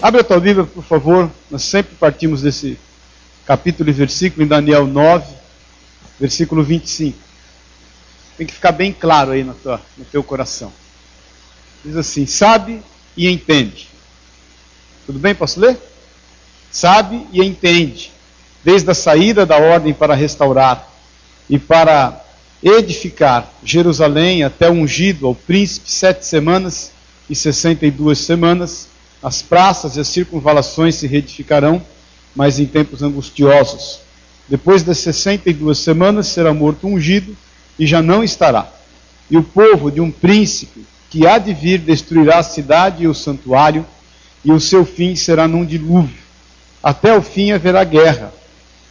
Abre a tua Bíblia, por favor. Nós sempre partimos desse capítulo e versículo em Daniel 9, versículo 25. Tem que ficar bem claro aí no, tua, no teu coração. Diz assim: sabe e entende. Tudo bem? Posso ler? Sabe e entende, desde a saída da ordem para restaurar e para edificar Jerusalém até ungido ao príncipe sete semanas e sessenta e duas semanas, as praças e as circunvalações se reedificarão, mas em tempos angustiosos. Depois das sessenta e duas semanas será morto ungido e já não estará. E o povo de um príncipe que há de vir destruirá a cidade e o santuário, e o seu fim será num dilúvio. Até o fim haverá guerra.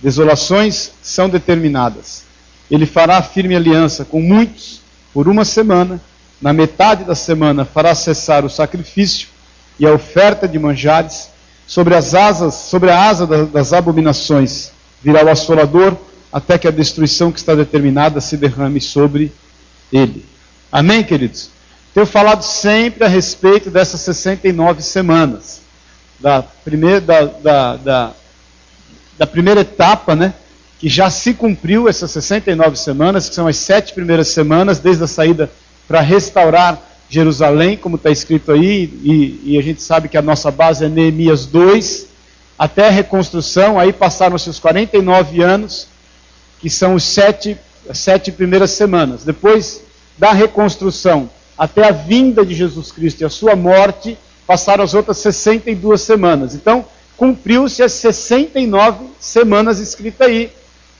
Desolações são determinadas. Ele fará firme aliança com muitos por uma semana. Na metade da semana fará cessar o sacrifício e a oferta de manjares. Sobre as asas, sobre a asa das abominações virá o assolador até que a destruição que está determinada se derrame sobre ele. Amém, queridos? Tenho falado sempre a respeito dessas 69 semanas, da primeira, da, da, da, da primeira etapa, né? Que já se cumpriu essas 69 semanas, que são as sete primeiras semanas, desde a saída para restaurar Jerusalém, como está escrito aí, e, e, a gente sabe que a nossa base é Neemias 2, até a reconstrução, aí passaram-se os 49 anos, que são os sete, as sete primeiras semanas. Depois da reconstrução até a vinda de Jesus Cristo e a sua morte, passaram as outras 62 semanas. Então, cumpriu-se as 69 semanas escritas aí.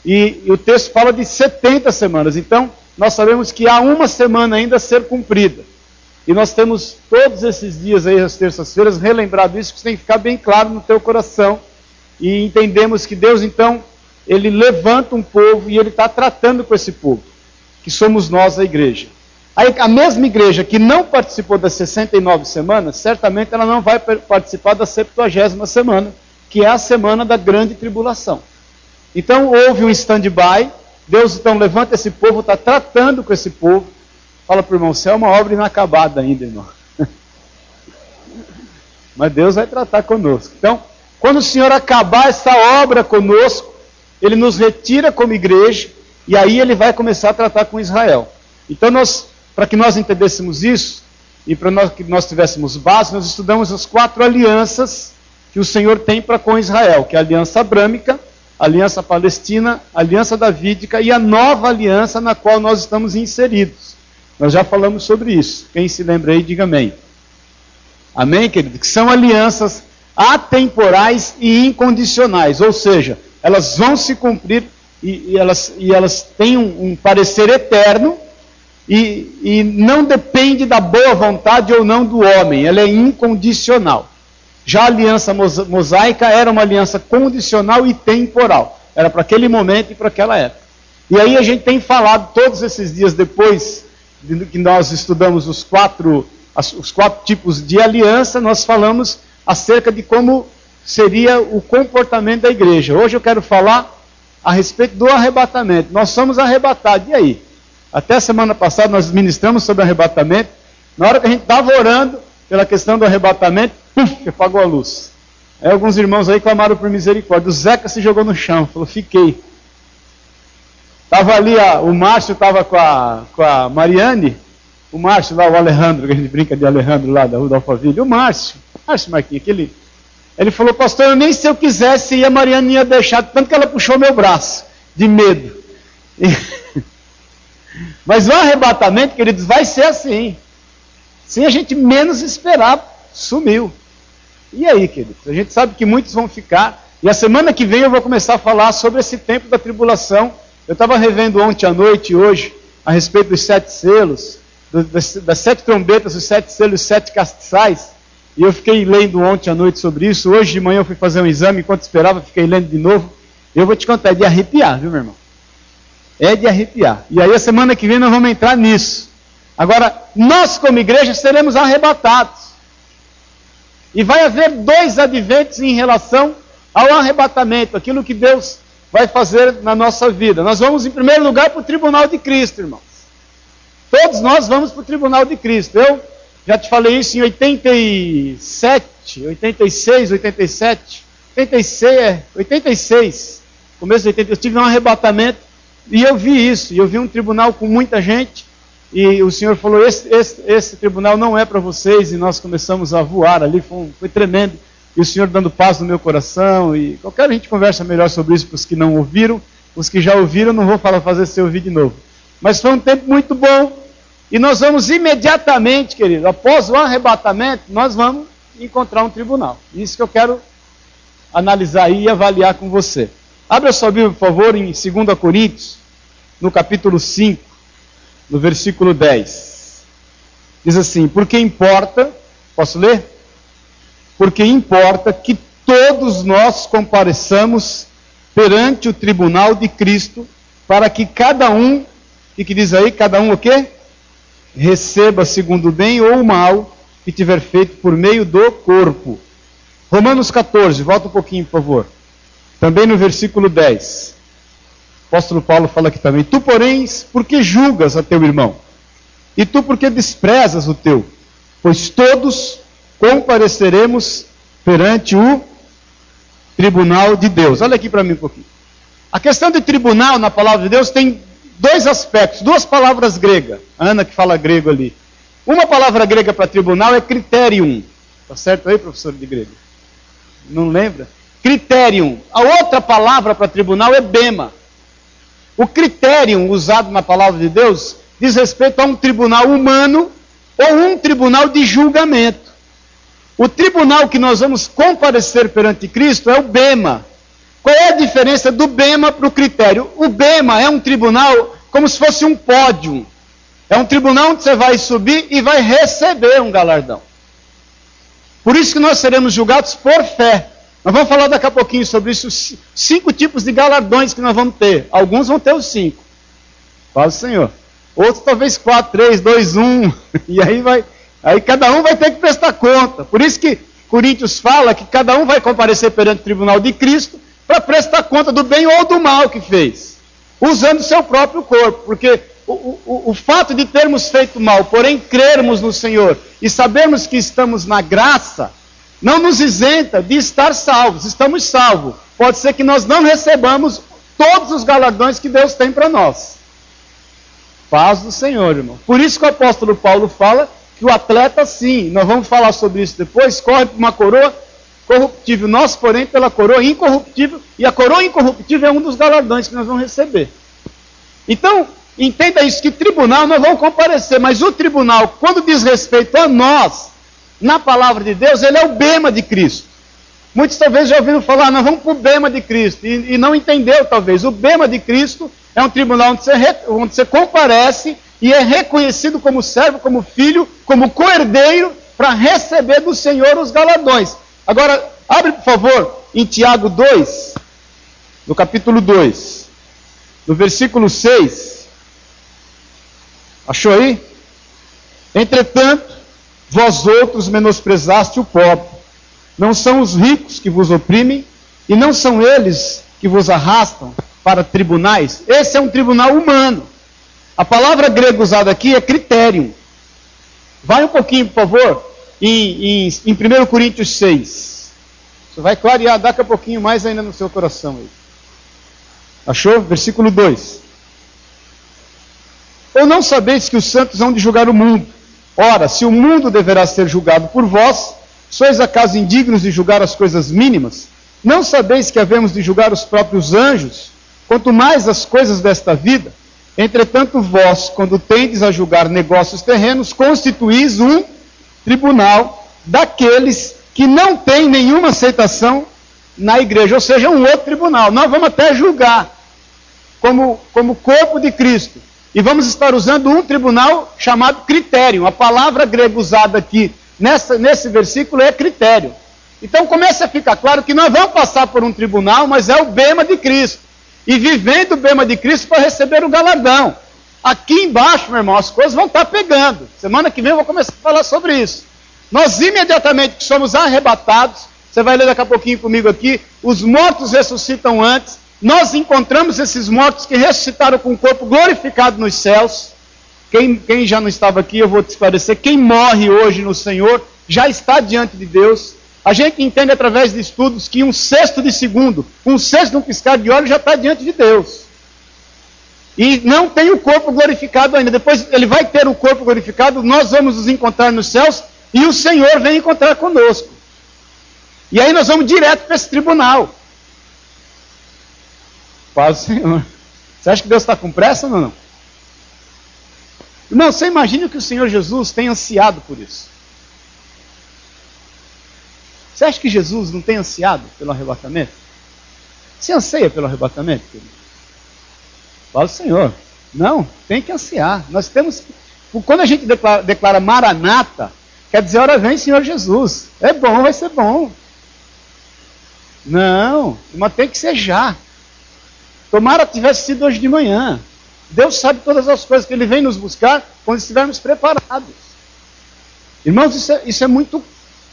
E, e, o texto fala de 70 semanas. Então, nós sabemos que há uma semana ainda a ser cumprida. E nós temos todos esses dias aí, as terças-feiras, relembrado isso, que tem que ficar bem claro no teu coração. E entendemos que Deus, então, ele levanta um povo e ele está tratando com esse povo, que somos nós, a igreja. A mesma igreja que não participou das 69 semanas, certamente ela não vai participar da 70 semana, que é a semana da grande tribulação. Então houve um stand-by, Deus então levanta esse povo, está tratando com esse povo. Fala para o irmão, você é uma obra inacabada ainda, irmão. Mas Deus vai tratar conosco. Então, quando o Senhor acabar essa obra conosco, ele nos retira como igreja e aí ele vai começar a tratar com Israel. Então, nós, para que nós entendêssemos isso e para nós, que nós tivéssemos base, nós estudamos as quatro alianças que o Senhor tem para com Israel, que é a aliança abrâmica, a aliança palestina, a aliança davídica e a nova aliança na qual nós estamos inseridos. Nós já falamos sobre isso. Quem se lembra aí, diga amém. Amém, querido? Que são alianças atemporais e incondicionais, ou seja, elas vão se cumprir e, e elas, e elas têm um, um parecer eterno e, e não depende da boa vontade ou não do homem, ela é incondicional. Já a aliança mosaica era uma aliança condicional e temporal. Era para aquele momento e para aquela época. E aí a gente tem falado todos esses dias depois de que nós estudamos os quatro, os quatro tipos de aliança, nós falamos acerca de como seria o comportamento da igreja. Hoje eu quero falar a respeito do arrebatamento. Nós somos arrebatados. E aí? Até semana passada nós ministramos sobre arrebatamento. Na hora que a gente estava orando pela questão do arrebatamento, puf, apagou a luz. Aí alguns irmãos aí clamaram por misericórdia. O Zeca se jogou no chão, falou: fiquei. Estava ali, a, o Márcio estava com a, com a Mariane, o Márcio lá, o Alejandro, que a gente brinca de Alejandro lá da Rua da Alphaville, o Márcio, Márcio Marquinhos, aquele ele falou, pastor, eu nem se eu quisesse ir, a Mariana ia deixar, tanto que ela puxou meu braço, de medo. E... Mas o arrebatamento, queridos, vai ser assim. Sem a gente menos esperar, sumiu. E aí, queridos? A gente sabe que muitos vão ficar. E a semana que vem eu vou começar a falar sobre esse tempo da tribulação. Eu estava revendo ontem à noite e hoje a respeito dos sete selos, das, das sete trombetas, os sete selos, os sete castiçais. E eu fiquei lendo ontem à noite sobre isso. Hoje de manhã eu fui fazer um exame, enquanto esperava, fiquei lendo de novo. Eu vou te contar, é de arrepiar, viu, meu irmão? É de arrepiar. E aí a semana que vem nós vamos entrar nisso. Agora, nós como igreja seremos arrebatados. E vai haver dois adventos em relação ao arrebatamento, aquilo que Deus vai fazer na nossa vida. Nós vamos, em primeiro lugar, para o tribunal de Cristo, irmãos. Todos nós vamos para o tribunal de Cristo. Eu Já te falei isso em 87, 86, 87, 86, 86, começo de 80, eu tive um arrebatamento e eu vi isso, e eu vi um tribunal com muita gente, e o Senhor falou: esse, esse, esse tribunal não é para vocês, e nós começamos a voar ali, foi, foi, tremendo. E o Senhor dando paz no meu coração, e qualquer a gente conversa melhor sobre isso para os que não ouviram, os que já ouviram, não vou falar fazer você ouvir de novo. Mas foi um tempo muito bom, e nós vamos imediatamente, querido, após o arrebatamento, nós vamos encontrar um tribunal. Isso que eu quero analisar e avaliar com você. Abra sua Bíblia, por favor, em 2 Coríntios, no capítulo 5, no versículo 10. Diz assim: Porque importa, posso ler? Porque importa que todos nós compareçamos perante o tribunal de Cristo, para que cada um, o que diz aí? Cada um o quê? Receba segundo o bem ou o mal que tiver feito por meio do corpo. Romanos 14, volta um pouquinho, por favor. Também no versículo 10. O apóstolo Paulo fala aqui também: Tu, porém, por que julgas a teu irmão? E tu, por que desprezas o teu? Pois todos compareceremos perante o tribunal de Deus. Olha aqui para mim um pouquinho. A questão de tribunal na palavra de Deus tem dois aspectos, duas palavras gregas. Ana que fala grego ali. Uma palavra grega para tribunal é criterium. Tá certo aí, professor de grego? Não lembra? Criterium. A outra palavra para tribunal é bema. O criterium usado na palavra de Deus diz respeito a um tribunal humano ou um tribunal de julgamento. O tribunal que nós vamos comparecer perante Cristo é o bema. Qual é a diferença do bema para o critério? O bema é um tribunal como se fosse um pódio. É um tribunal onde você vai subir e vai receber um galardão. Por isso que nós seremos julgados por fé. Nós vamos falar daqui a pouquinho sobre isso, cinco tipos de galardões que nós vamos ter. Alguns vão ter os cinco. Fala o Senhor. Outros talvez quatro, três, dois, um. E aí vai. Aí cada um vai ter que prestar conta. Por isso que Coríntios fala que cada um vai comparecer perante o tribunal de Cristo para prestar conta do bem ou do mal que fez, usando seu próprio corpo. Porque o, o, o fato de termos feito mal, porém crermos no Senhor e sabermos que estamos na graça, não nos isenta de estar salvos, estamos salvos. Pode ser que nós não recebamos todos os galardões que Deus tem para nós. Paz do Senhor, irmão. Por isso que o apóstolo Paulo fala que o atleta, sim, nós vamos falar sobre isso depois, corre por uma coroa corruptível, nós, porém, pela coroa incorruptível, e a coroa incorruptível é um dos galardões que nós vamos receber. Então, entenda isso, que tribunal nós vamos comparecer, mas o tribunal, quando diz respeito a nós, na palavra de Deus, ele é o bema de Cristo. Muitos talvez já ouviram falar, nós vamos para o bema de Cristo, e, e, não entendeu talvez. O bema de Cristo é um tribunal onde você, onde você comparece e é reconhecido como servo, como filho, como coerdeiro, para receber do Senhor os galardões. Agora, abre por favor em Tiago 2, no capítulo 2, no versículo 6. Achou aí? Entretanto, Vós outros menosprezaste o pobre. Não são os ricos que vos oprimem, e não são eles que vos arrastam para tribunais. Esse é um tribunal humano. A palavra grega usada aqui é critério. Vai um pouquinho, por favor, em, em, em 1 Coríntios 6. Você vai clarear daqui a pouquinho mais ainda no seu coração aí. Achou? Versículo 2. Ou não sabeis que os santos hão de julgar o mundo? Ora, se o mundo deverá ser julgado por vós, sois acaso indignos de julgar as coisas mínimas? Não sabeis que havemos de julgar os próprios anjos, quanto mais as coisas desta vida? Entretanto, vós, quando tendes a julgar negócios terrenos, constituís um tribunal daqueles que não têm nenhuma aceitação na igreja, ou seja, um outro tribunal. Nós vamos até julgar como, como corpo de Cristo. E vamos estar usando um tribunal chamado critério. A palavra grega usada aqui nessa, nesse versículo é critério. Então começa a ficar claro que nós vamos passar por um tribunal, mas é o bema de Cristo. E vivendo o bema de Cristo para receber o galardão. Aqui embaixo, meu irmão, as coisas vão estar pegando. Semana que vem eu vou começar a falar sobre isso. Nós imediatamente que somos arrebatados, você vai ler daqui a pouquinho comigo aqui, os mortos ressuscitam antes, nós encontramos esses mortos que ressuscitaram com o corpo glorificado nos céus. Quem, quem já não estava aqui, eu vou te esclarecer. Quem morre hoje no Senhor já está diante de Deus. A gente entende através de estudos que um sexto de segundo, um sexto de um piscar de olhos já está diante de Deus. E não tem o corpo glorificado ainda. Depois ele vai ter o corpo glorificado, nós vamos nos encontrar nos céus e o Senhor vem encontrar conosco. E aí nós vamos direto para esse tribunal. Paz, Senhor. Você acha que Deus está com pressa ou não? Irmão, você imagina que o Senhor Jesus tem ansiado por isso. Você acha que Jesus não tem ansiado pelo arrebatamento? Você anseia pelo arrebatamento, querido? Fala o Senhor. Não, tem que ansiar. Nós temos. Quando a gente declara, declara Maranata, quer dizer, hora vem Senhor Jesus. É bom, vai ser bom. Não, mas tem que ser já. Tomara tivesse sido hoje de manhã. Deus sabe todas as coisas que Ele vem nos buscar quando estivermos preparados. Irmãos, isso é, isso é muito,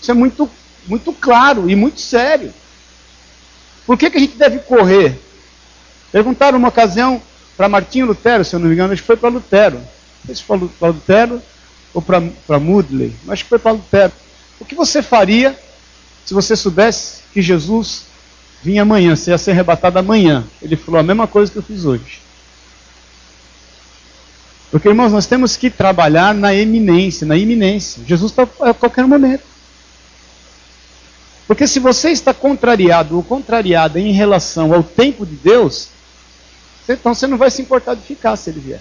isso é muito, muito claro e muito sério. Por que, que a gente deve correr? Perguntaram uma ocasião para Martinho Lutero, se eu não me engano, acho que foi para Lutero. Não sei se foi para Lutero ou para Mudley, mas acho que foi para Lutero. O que você faria se você soubesse que Jesus vinha amanhã, você ia ser arrebatado amanhã? Ele falou a mesma coisa que eu fiz hoje. Porque, irmãos, nós temos que trabalhar na eminência, na iminência. Jesus está a qualquer momento. Porque se você está contrariado ou contrariada em relação ao tempo de Deus, então você não vai se importar de ficar se ele vier.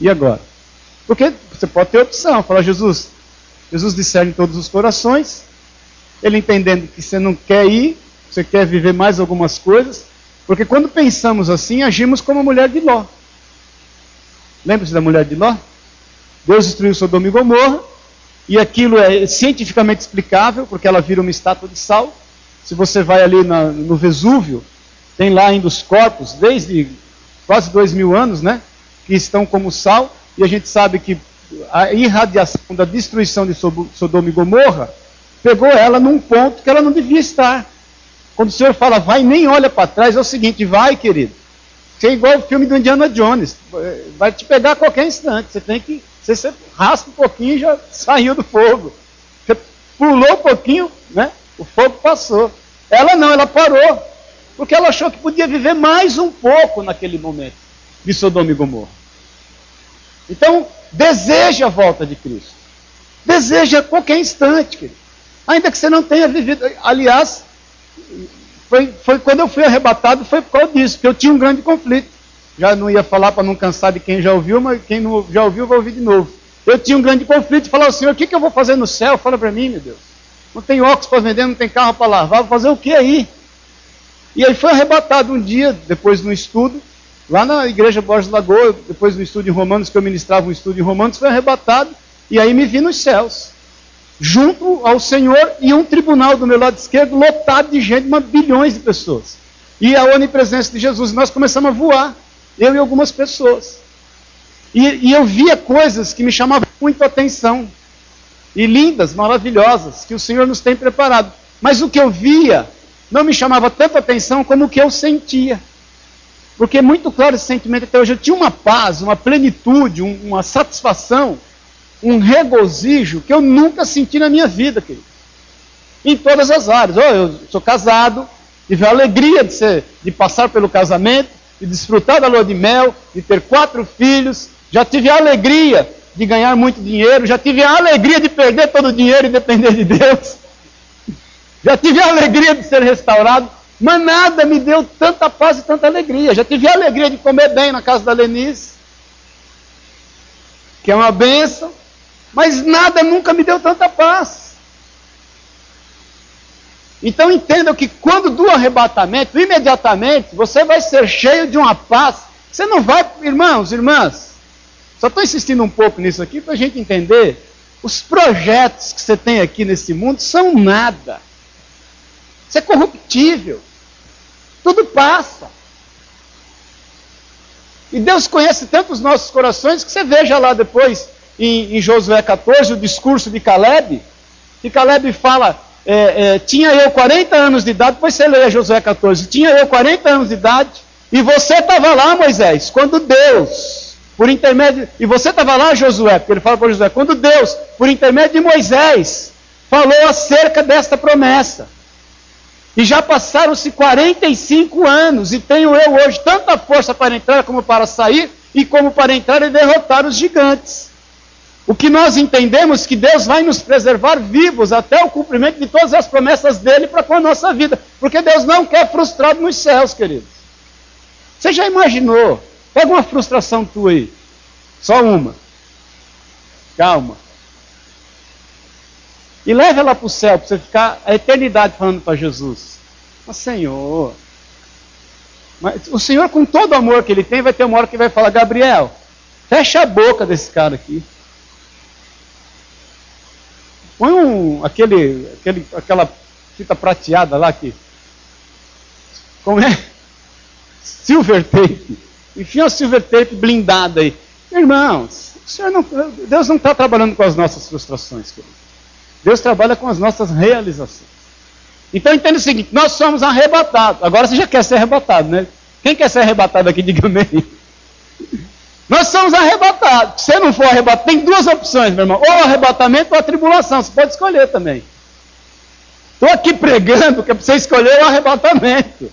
E agora? Porque você pode ter opção, falar, Jesus, Jesus discerne todos os corações, ele entendendo que você não quer ir, você quer viver mais algumas coisas, porque quando pensamos assim, agimos como a mulher de Ló. Lembra-se da mulher de Ló? Deus destruiu Sodoma e Gomorra, e aquilo é cientificamente explicável, porque ela vira uma estátua de sal. Se você vai ali na, no Vesúvio, tem lá ainda os corpos, desde quase dois mil anos, né? Que estão como sal, e a gente sabe que a irradiação da destruição de Sodoma e Gomorra pegou ela num ponto que ela não devia estar. Quando o Senhor fala, vai, nem olha para trás, é o seguinte, vai, querido. Você é igual o filme do Indiana Jones. Vai te pegar a qualquer instante. Você tem que. Você raspa um pouquinho e já saiu do fogo. Você pulou um pouquinho, né? O fogo passou. Ela não, ela parou. Porque ela achou que podia viver mais um pouco naquele momento de Sodoma e Gomorra. Então, deseja a volta de Cristo. Deseja a qualquer instante, querido. Ainda que você não tenha vivido. Aliás, foi, foi quando eu fui arrebatado, foi por causa disso, que eu tinha um grande conflito. Já não ia falar para não cansar de quem já ouviu, mas quem não já ouviu vai ouvir de novo. Eu tinha um grande conflito, falava, Senhor, o que, que eu vou fazer no céu? Fala para mim, meu Deus. Não tem óculos para vender, não tem carro para lavar, vou fazer o que aí? E ele foi arrebatado um dia, depois no estudo, lá na igreja Borges Lagoa, depois no estudo em Romanos, que eu ministrava um estudo em Romanos, foi arrebatado, e aí me vi nos céus junto ao Senhor e um tribunal do meu lado esquerdo lotado de gente, uma bilhões de pessoas. E a onipresença de Jesus. Nós começamos a voar, eu e algumas pessoas. E, e eu via coisas que me chamavam muito a atenção. E lindas, maravilhosas, que o Senhor nos tem preparado. Mas o que eu via não me chamava tanta atenção como o que eu sentia. Porque é muito claro esse sentimento até hoje. Eu tinha uma paz, uma plenitude, uma satisfação um regozijo que eu nunca senti na minha vida, querido. Em todas as áreas. Oh, eu sou casado, tive a alegria de, ser, de passar pelo casamento, de desfrutar da lua de mel, de ter quatro filhos, já tive a alegria de ganhar muito dinheiro, já tive a alegria de perder todo o dinheiro e depender de Deus. Já tive a alegria de ser restaurado, mas nada me deu tanta paz e tanta alegria. Já tive a alegria de comer bem na casa da Lenice, que é uma bênção. Mas nada nunca me deu tanta paz. Então entenda que quando do arrebatamento, imediatamente, você vai ser cheio de uma paz. Você não vai, irmãos, irmãs, só estou insistindo um pouco nisso aqui para a gente entender. Os projetos que você tem aqui nesse mundo são nada. Isso é corruptível. Tudo passa. E Deus conhece tanto os nossos corações que você veja lá depois em, em Josué 14, o discurso de Caleb, e Caleb fala, é, é, tinha eu 40 anos de idade, depois você lê Josué 14, tinha eu 40 anos de idade, e você estava lá, Moisés, quando Deus por intermédio. E você estava lá, Josué, porque ele fala para Josué: quando Deus, por intermédio de Moisés, falou acerca desta promessa. E já passaram-se 45 anos, e tenho eu hoje tanta força para entrar como para sair, e como para entrar e derrotar os gigantes. O que nós entendemos que Deus vai nos preservar vivos até o cumprimento de todas as promessas dele para com a nossa vida. Porque Deus não quer frustrado nos céus, queridos. Você já imaginou? Pega uma frustração tua aí. Só uma. Calma. E leve ela para o céu, para você ficar a eternidade falando para Jesus. Mas Senhor, mas o Senhor, com todo o amor que ele tem, vai ter uma hora que vai falar: Gabriel, fecha a boca desse cara aqui. Põe um, aquele, aquele, aquela fita prateada lá que. Como é? Silver tape. Enfia o silver tape blindada aí. Irmãos, não, Deus não está trabalhando com as nossas frustrações, querido. Deus trabalha com as nossas realizações. Então entenda o seguinte: nós somos arrebatados. Agora você já quer ser arrebatado, né? Quem quer ser arrebatado aqui, diga amém. Nós somos arrebatados. Se não for arrebatado, tem duas opções, meu irmão: ou arrebatamento ou a tribulação. Você pode escolher também. Estou aqui pregando que é para você escolher o arrebatamento.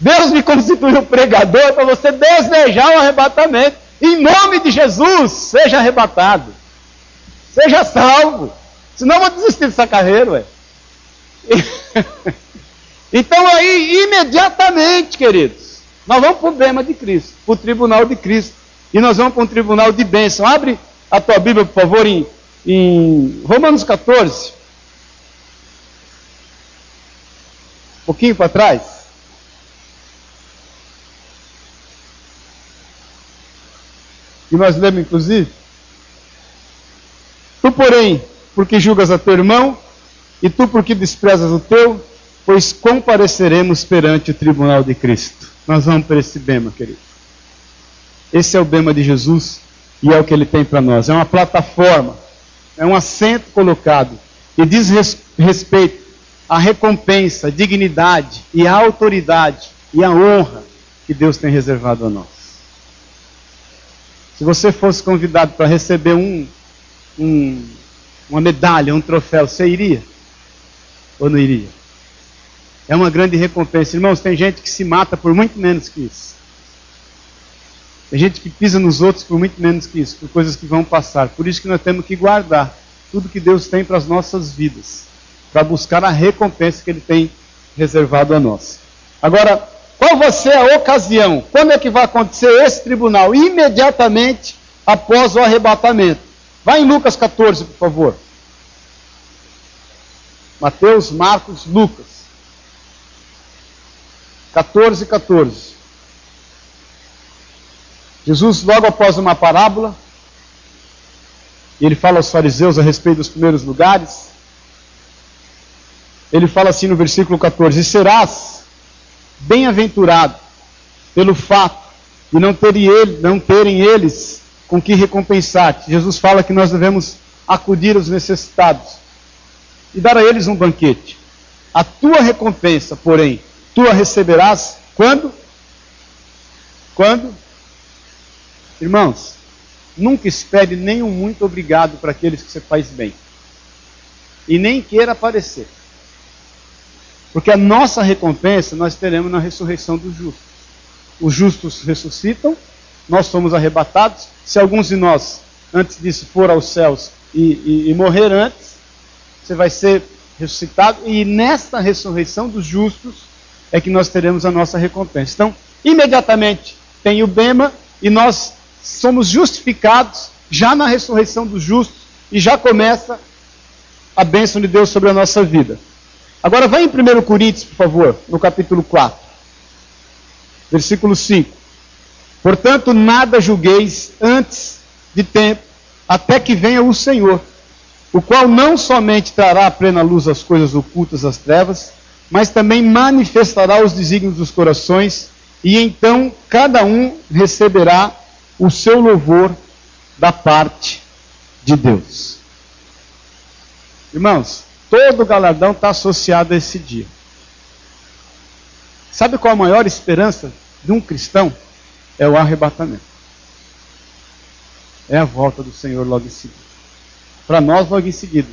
Deus me constituiu pregador para você desejar o arrebatamento. Em nome de Jesus, seja arrebatado. Seja salvo. Senão eu vou desistir dessa carreira, ué. então aí, imediatamente, queridos, nós vamos para o bema de Cristo, para o tribunal de Cristo. E nós vamos para um tribunal de bênção. Abre a tua Bíblia, por favor, em, em Romanos 14. Um pouquinho para trás. E nós lemos, inclusive. Tu, porém, porque julgas a teu irmão, e tu, porque desprezas o teu, pois compareceremos perante o tribunal de Cristo. Nós vamos para esse bema, querido. Esse é o bema de Jesus e é o que ele tem para nós. É uma plataforma, é um assento colocado e diz res respeito à recompensa, à dignidade e à autoridade e à honra que Deus tem reservado a nós. Se você fosse convidado para receber um, um, uma medalha, um troféu, você iria? Ou não iria? É uma grande recompensa. Irmãos, tem gente que se mata por muito menos que isso. Tem gente que pisa nos outros por muito menos que isso, por coisas que vão passar. Por isso que nós temos que guardar tudo que Deus tem para as nossas vidas, para buscar a recompensa que Ele tem reservado a nós. Agora, qual vai ser a ocasião? Quando é que vai acontecer esse tribunal? Imediatamente após o arrebatamento. Vai em Lucas 14, por favor. Mateus, Marcos, Lucas. 14, 14. Jesus, logo após uma parábola, ele fala aos fariseus a respeito dos primeiros lugares. Ele fala assim no versículo 14: E serás bem-aventurado pelo fato de não terem, ele, não terem eles com que recompensar-te. Jesus fala que nós devemos acudir aos necessitados e dar a eles um banquete. A tua recompensa, porém, tu a receberás quando? Quando? Irmãos, nunca espere nenhum muito obrigado para aqueles que você faz bem. E nem queira aparecer. Porque a nossa recompensa nós teremos na ressurreição dos justos. Os justos ressuscitam, nós somos arrebatados. Se alguns de nós, antes disso, for aos céus e, e, e morrer antes, você vai ser ressuscitado, e nesta ressurreição dos justos é que nós teremos a nossa recompensa. Então, imediatamente tem o Bema, e nós somos justificados já na ressurreição dos justos, e já começa a bênção de Deus sobre a nossa vida. Agora, vai em 1 Coríntios, por favor, no capítulo 4, versículo 5. Portanto, nada julgueis antes de tempo, até que venha o Senhor o qual não somente trará à plena luz as coisas ocultas das trevas, mas também manifestará os desígnios dos corações, e então cada um receberá o seu louvor da parte de Deus. Irmãos, todo galardão está associado a esse dia. Sabe qual a maior esperança de um cristão? É o arrebatamento. é a volta do Senhor logo em seguida. Para nós, logo em seguida.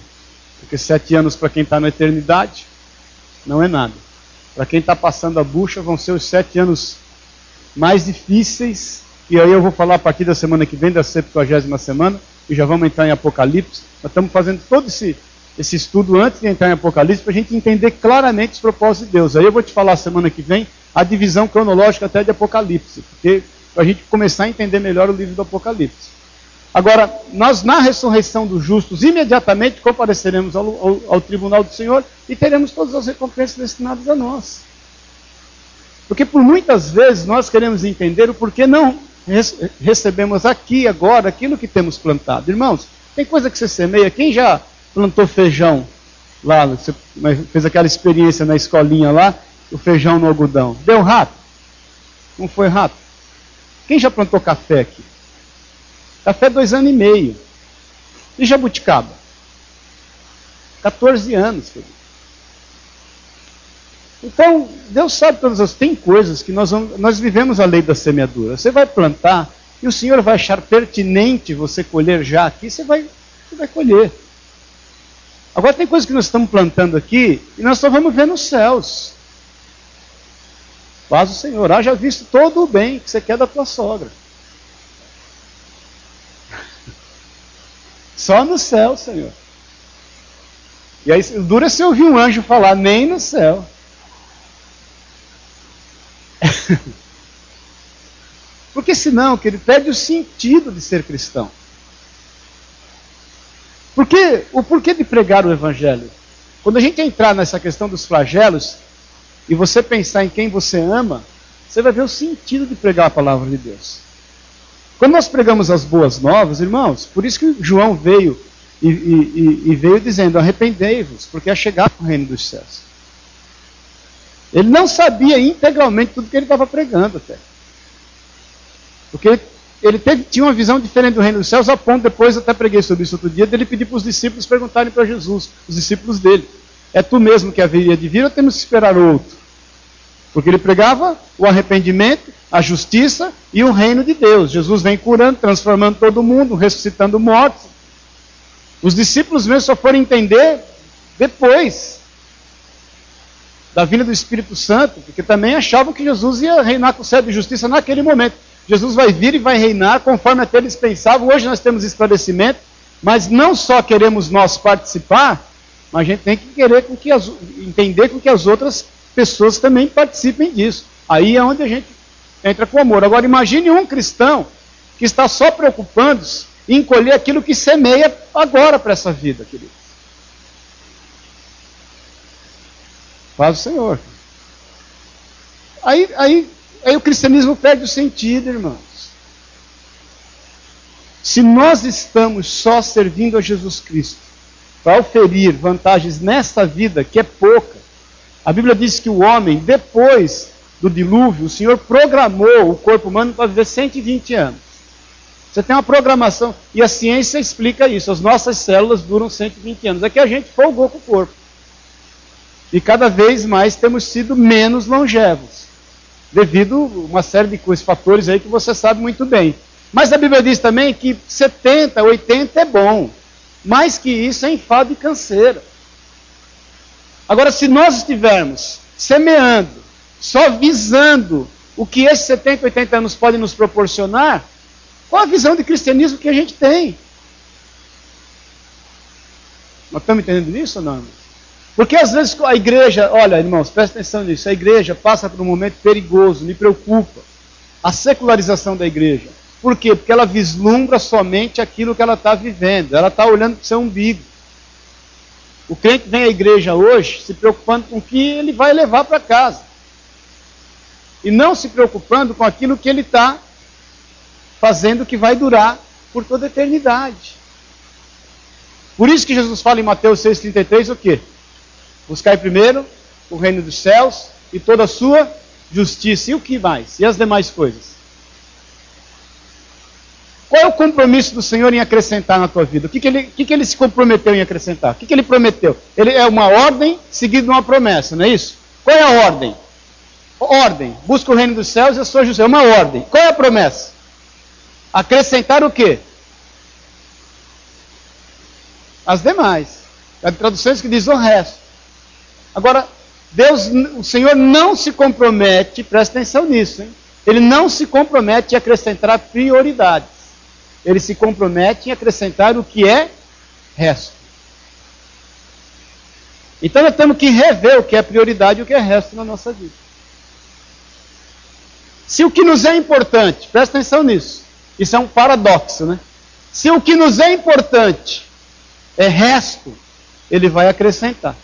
Porque sete anos para quem está na eternidade não é nada. Para quem está passando a bucha, vão ser os sete anos mais difíceis. E aí eu vou falar a partir da semana que vem, da 70 semana, e já vamos entrar em Apocalipse. Nós estamos fazendo todo esse, esse estudo antes de entrar em Apocalipse para a gente entender claramente os propósitos de Deus. Aí eu vou te falar semana que vem a divisão cronológica até de Apocalipse, porque para a gente começar a entender melhor o livro do Apocalipse. Agora, nós na ressurreição dos justos, imediatamente compareceremos ao, ao, ao, tribunal do Senhor e teremos todas as recompensas destinadas a nós. Porque por muitas vezes nós queremos entender o porquê não recebemos aqui, agora, aquilo que temos plantado. Irmãos, tem coisa que você semeia. Quem já plantou feijão lá, você fez aquela experiência na escolinha lá, o feijão no algodão? Deu rato? Não foi rato? Quem já plantou café aqui? Café dois anos e meio. E jabuticaba? 14 anos, querido. Então, Deus sabe todas as. Tem coisas que nós, vamos, nós vivemos a lei da semeadura. Você vai plantar e o Senhor vai achar pertinente você colher já aqui, você vai, você vai colher. Agora, tem coisas que nós estamos plantando aqui e nós só vamos ver nos céus. Faz o Senhor, haja visto todo o bem que você quer da tua sogra. Só no céu, Senhor. E aí, dura se ouvir um anjo falar, nem no céu. Porque senão, que ele perde o sentido de ser cristão. Porque o porquê de pregar o evangelho? Quando a gente entrar nessa questão dos flagelos e você pensar em quem você ama, você vai ver o sentido de pregar a palavra de Deus. Quando nós pregamos as boas novas, irmãos, por isso que João veio e, e, e veio dizendo: arrependei-vos, porque é chegado o reino dos céus. Ele não sabia integralmente tudo que ele estava pregando até. Porque ele, teve, tinha uma visão diferente do reino dos céus, a ponto, depois até preguei sobre isso outro dia, dele pedir para os discípulos perguntarem para Jesus, os discípulos dele: É tu mesmo que haveria de vir ou temos que esperar outro? Porque ele pregava o arrependimento, a justiça e o reino de Deus. Jesus vem curando, transformando todo mundo, ressuscitando mortos. Os discípulos mesmo só foram entender depois da vinda do Espírito Santo, porque também achavam que Jesus ia reinar com sede de justiça naquele momento. Jesus vai vir e vai reinar conforme até eles pensavam. Hoje nós temos esclarecimento, mas não só queremos nós participar, mas a gente tem que querer com que as, entender com que as outras pessoas também participem disso. Aí é onde a gente entra com amor. Agora imagine um cristão que está só preocupando-se em colher aquilo que semeia agora para essa vida, querido. Faz o Senhor. Aí, aí, aí o cristianismo perde o sentido, irmãos. Se nós estamos só servindo a Jesus Cristo para oferir vantagens nesta vida, que é pouca, a Bíblia diz que o homem, depois do dilúvio, o Senhor programou o corpo humano para viver 120 anos. Você tem uma programação, e a ciência explica isso. As nossas células duram 120 anos. É que a gente folgou com o corpo. E cada vez mais temos sido menos longevos, devido a uma série de coisas, fatores aí que você sabe muito bem. Mas a Bíblia diz também que 70, 80 é bom. Mais que isso é enfado e canseira. Agora, se nós estivermos semeando, só visando o que esses 70, 80 anos podem nos proporcionar, qual a visão de cristianismo que a gente tem? Nós estamos entendendo isso ou não? Porque às vezes a igreja, olha irmãos, presta atenção nisso, a igreja passa por um momento perigoso, me preocupa. A secularização da igreja. Por quê? Porque ela vislumbra somente aquilo que ela está vivendo, ela está olhando para o seu umbigo. O crente vem à igreja hoje se preocupando com o que ele vai levar para casa. E não se preocupando com aquilo que ele está fazendo que vai durar por toda a eternidade. Por isso que Jesus fala em Mateus 6,33 o quê? Buscai primeiro o reino dos céus e toda a sua justiça. E o que mais? E as demais coisas? Qual é o compromisso do Senhor em acrescentar na tua vida? O que, que, ele, que, que ele se comprometeu em acrescentar? O que, que ele prometeu? Ele é uma ordem seguida de uma promessa, não é isso? Qual é a ordem? Ordem. Busca o reino dos céus e a sua justiça. É uma ordem. Qual é a promessa? Acrescentar o quê? as demais. Há traduções que diz o resto. Agora, Deus, o Senhor não se compromete, presta atenção nisso, hein? Ele não se compromete em acrescentar prioridades. Ele se compromete em acrescentar o que é resto. Então nós temos que rever o que é prioridade e o que é resto na nossa vida. Se o que nos é importante, presta atenção nisso, isso é um paradoxo, né? Se o que nos é importante é resto, ele vai acrescentar.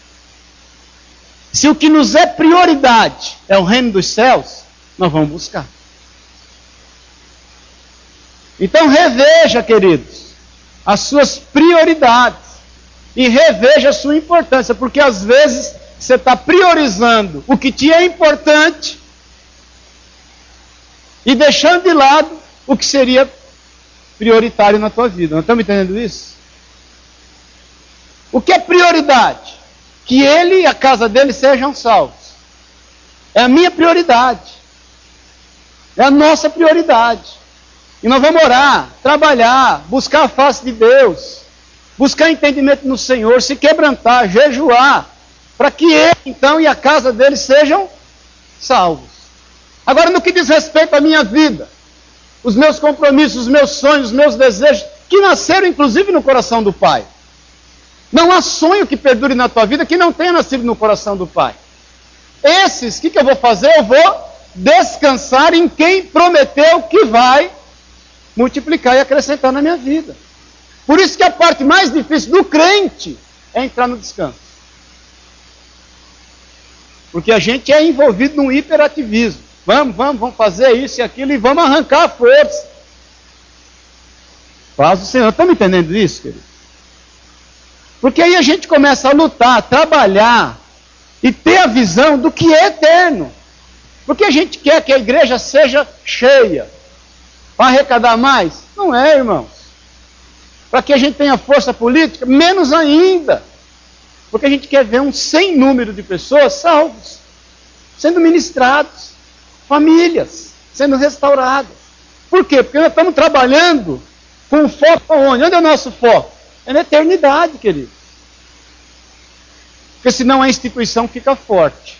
Se o que nos é prioridade é o reino dos céus, nós vamos buscar. Então reveja, queridos, as suas prioridades e reveja a sua importância, porque às vezes você está priorizando o que te é importante e deixando de lado o que seria prioritário na tua vida. Não estamos entendendo isso? O que é prioridade? Que ele e a casa dele sejam salvos. É a minha prioridade. É a nossa prioridade. E nós vamos orar, trabalhar, buscar a face de Deus, buscar entendimento no Senhor, se quebrantar, jejuar, para que ele então e a casa dele sejam salvos. Agora, no que diz respeito à minha vida, os meus compromissos, os meus sonhos, os meus desejos, que nasceram inclusive no coração do Pai. Não há sonho que perdure na tua vida que não tenha nascido no coração do Pai. Esses, o que, que eu vou fazer? Eu vou descansar em quem prometeu que vai multiplicar e acrescentar na minha vida. Por isso que a parte mais difícil do crente é entrar no descanso. Porque a gente é envolvido num hiperativismo. Vamos, vamos, vamos fazer isso e aquilo e vamos arrancar a força. Faz o Senhor. Estão me entendendo isso, querido? Porque aí a gente começa a lutar, a trabalhar e ter a visão do que é eterno. Porque a gente quer que a igreja seja cheia. Para arrecadar mais? Não é, irmãos. Para que a gente tenha força política? Menos ainda. Porque a gente quer ver um sem número de pessoas salvos, sendo ministrados, famílias sendo restauradas. Por quê? Porque nós estamos trabalhando com foco onde? Onde é o nosso foco? É na eternidade, querido. Porque senão a instituição fica forte.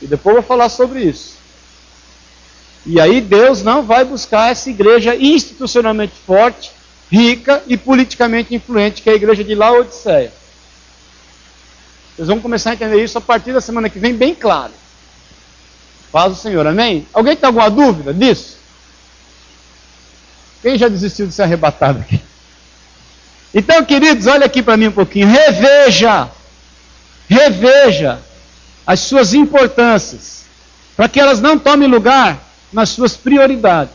E depois eu vou falar sobre isso. E aí Deus não vai buscar essa igreja institucionalmente forte, rica e politicamente influente, que é a igreja de Laodiceia. Vocês vão começar a entender isso a partir da semana que vem, bem claro. Faz o Senhor, amém? Alguém tem alguma dúvida disso? Quem já desistiu de ser arrebatado aqui? Então, queridos, olha aqui para mim um pouquinho. Reveja, reveja as suas importâncias, para que elas não tomem lugar nas suas prioridades.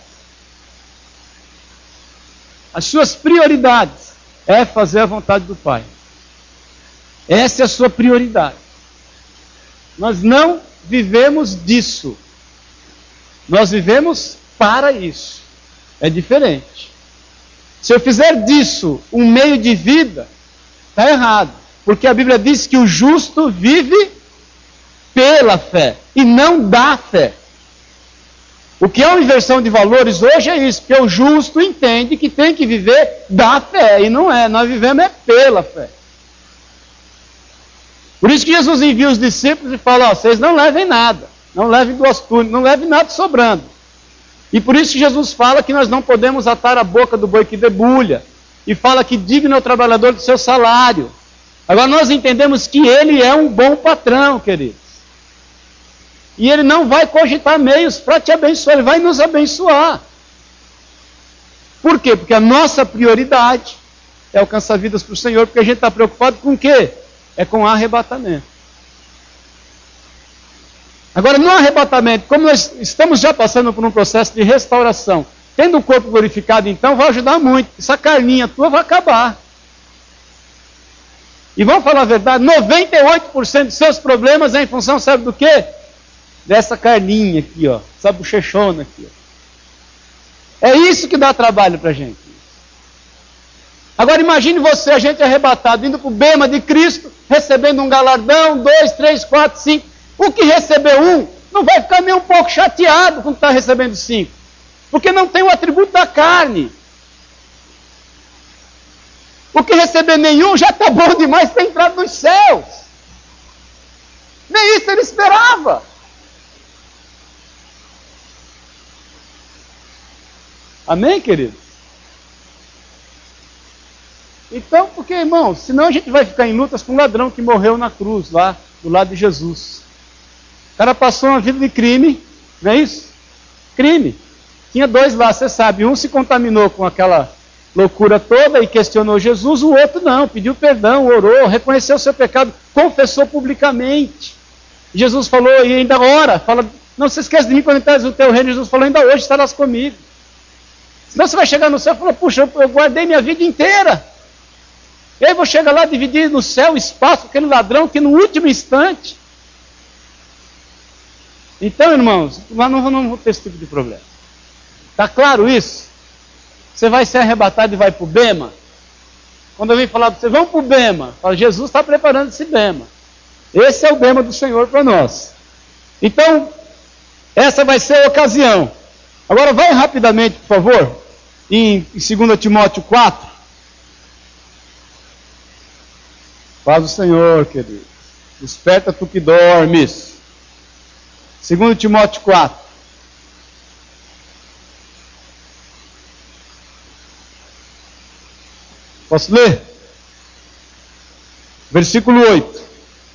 As suas prioridades é fazer a vontade do Pai. Essa é a sua prioridade. Nós não vivemos disso. Nós vivemos para isso. É diferente. Se eu fizer disso um meio de vida, está errado. Porque a Bíblia diz que o justo vive pela fé e não da fé. O que é uma inversão de valores hoje é isso, porque o justo entende que tem que viver da fé, e não é, nós vivemos é pela fé. Por isso que Jesus envia os discípulos e fala: ó, vocês não levem nada, não levem duas túnicas, não levem nada sobrando. E por isso Jesus fala que nós não podemos atar a boca do boi que debulha, e fala que digno é o trabalhador do seu salário. Agora nós entendemos que ele é um bom patrão, querido. E Ele não vai cogitar meios para te abençoar, Ele vai nos abençoar. Por quê? Porque a nossa prioridade é alcançar vidas para o Senhor, porque a gente está preocupado com o quê? É com arrebatamento. Agora, no arrebatamento, como nós estamos já passando por um processo de restauração, tendo o corpo glorificado, então, vai ajudar muito. Essa carninha tua vai acabar. E vamos falar a verdade: 98% dos seus problemas é em função, sabe do quê? dessa carninha aqui, ó, essa bochechona aqui. Ó. É isso que dá trabalho para gente. Agora imagine você, a gente arrebatado, indo para o bema de Cristo, recebendo um galardão, dois, três, quatro, cinco. O que recebeu um, não vai ficar nem um pouco chateado quando está recebendo cinco. Porque não tem o atributo da carne. O que receber nenhum já está bom demais para entrar nos céus. Nem isso ele esperava. Amém, querido? Então, porque, irmão, senão a gente vai ficar em lutas com um ladrão que morreu na cruz, lá do lado de Jesus. O cara passou uma vida de crime, não é isso? Crime. Tinha dois lá, você sabe. Um se contaminou com aquela loucura toda e questionou Jesus, o outro não, pediu perdão, orou, reconheceu o seu pecado, confessou publicamente. Jesus falou, e ainda ora, fala, não se esqueça de mim quando entrares no teu reino. Jesus falou, ainda hoje estarás comigo. Senão você vai chegar no céu e falar, puxa, eu guardei minha vida inteira. E aí vou chegar lá dividir no céu espaço aquele ladrão que no último instante. Então, irmãos, nós não, vamos ter esse tipo de problema. Está claro isso? Você vai ser arrebatado e vai para o Bema? Quando eu vim falar para você, vamos para o Bema. Fala, Jesus está preparando esse Bema. Esse é o Bema do Senhor para nós. Então, essa vai ser a ocasião. Agora vai rapidamente, por favor, em 2 Timóteo 4. Faz o Senhor, querido. Desperta tu que dormes. 2 Timóteo 4. Posso ler? Versículo 8.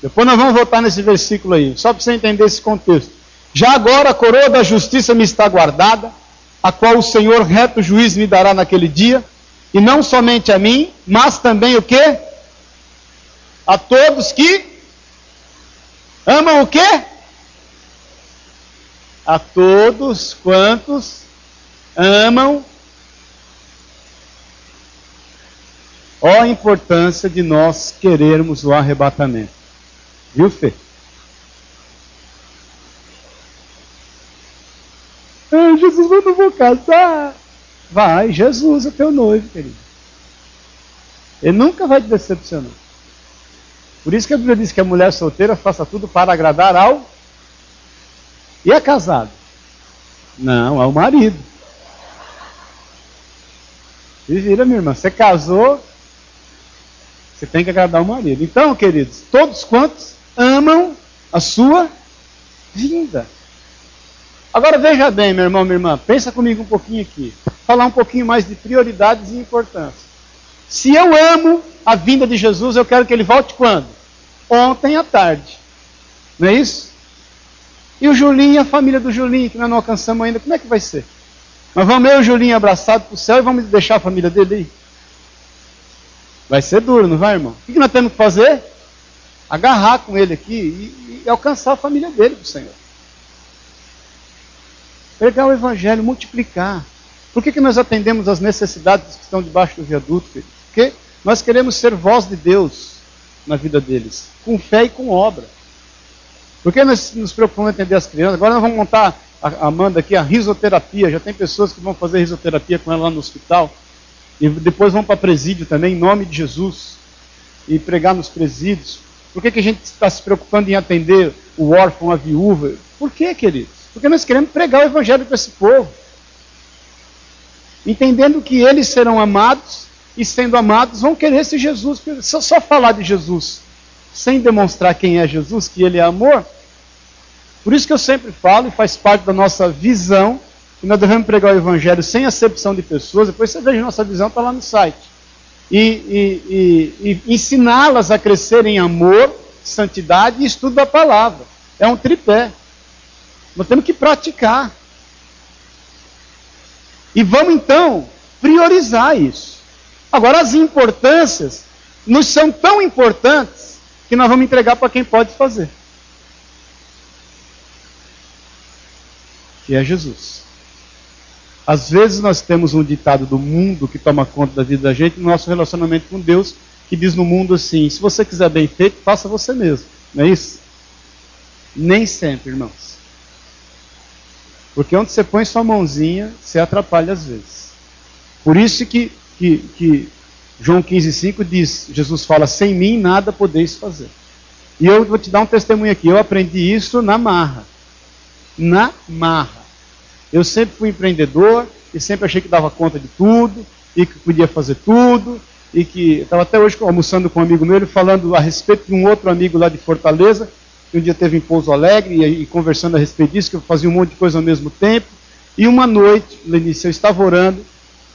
Depois nós vamos voltar nesse versículo aí, só para você entender esse contexto. Já agora a coroa da justiça me está guardada, a qual o Senhor reto juiz me dará naquele dia, e não somente a mim, mas também o que? A todos que amam o que? A todos quantos amam Ó a importância de nós querermos o arrebatamento. Viu, Fê? Ai, Jesus, eu não vou casar. Vai, Jesus é teu noivo, querido. Ele nunca vai te decepcionar. Por isso que a Bíblia diz que a mulher solteira faça tudo para agradar ao. E é casado? Não, ao marido. E vira, minha irmã. Você casou, você tem que agradar o marido. Então, queridos, todos quantos amam a sua vinda. Agora veja bem, meu irmão, minha irmã, pensa comigo um pouquinho aqui. Falar um pouquinho mais de prioridades e importância. Se eu amo a vinda de Jesus, eu quero que ele volte quando? Ontem à tarde. Não é isso? E o Julinho e a família do Julinho, que nós não alcançamos ainda, como é que vai ser? Nós vamos eu e o Julinho abraçado para o céu e vamos deixar a família dele aí? Vai ser duro, não vai, irmão? O que nós temos que fazer? Agarrar com ele aqui e, e alcançar a família dele para o Senhor. Pregar o Evangelho, multiplicar. Por que, que nós atendemos as necessidades que estão debaixo do viaduto, querido? Porque nós queremos ser voz de Deus na vida deles, com fé e com obra. Por que nós nos preocupamos em atender as crianças? Agora nós vamos montar a Amanda aqui a risoterapia. Já tem pessoas que vão fazer risoterapia com ela lá no hospital. E depois vão para presídio também, em nome de Jesus. E pregar nos presídios. Por que, que a gente está se preocupando em atender o órfão, a viúva? Por que, queridos? Porque nós queremos pregar o evangelho para esse povo. Entendendo que eles serão amados e sendo amados vão querer esse Jesus. Se só falar de Jesus sem demonstrar quem é Jesus, que ele é amor. Por isso que eu sempre falo e faz parte da nossa visão que nós devemos pregar o Evangelho sem acepção de pessoas, depois você veja nossa visão, está lá no site. E, e, e, e ensiná-las a crescer em amor, santidade e estudo da palavra. É um tripé. Nós temos que praticar. E vamos então priorizar isso. Agora, as importâncias nos são tão importantes que nós vamos entregar para quem pode fazer. Que é Jesus. Às vezes nós temos um ditado do mundo que toma conta da vida da gente, no nosso relacionamento com Deus, que diz no mundo assim: se você quiser bem feito, faça você mesmo. Não é isso? Nem sempre, irmãos. Porque onde você põe sua mãozinha, você atrapalha às vezes. Por isso que, que, que João 15,5 diz: Jesus fala, sem mim nada podeis fazer. E eu vou te dar um testemunho aqui. Eu aprendi isso na marra. Na marra. Eu sempre fui empreendedor e sempre achei que dava conta de tudo e que podia fazer tudo e que estava até hoje almoçando com um amigo meu, ele falando a respeito de um outro amigo lá de Fortaleza, que um dia teve em Pouso Alegre e, e conversando a respeito disso, que eu fazia um monte de coisa ao mesmo tempo. E uma noite, Lenice, eu estava orando,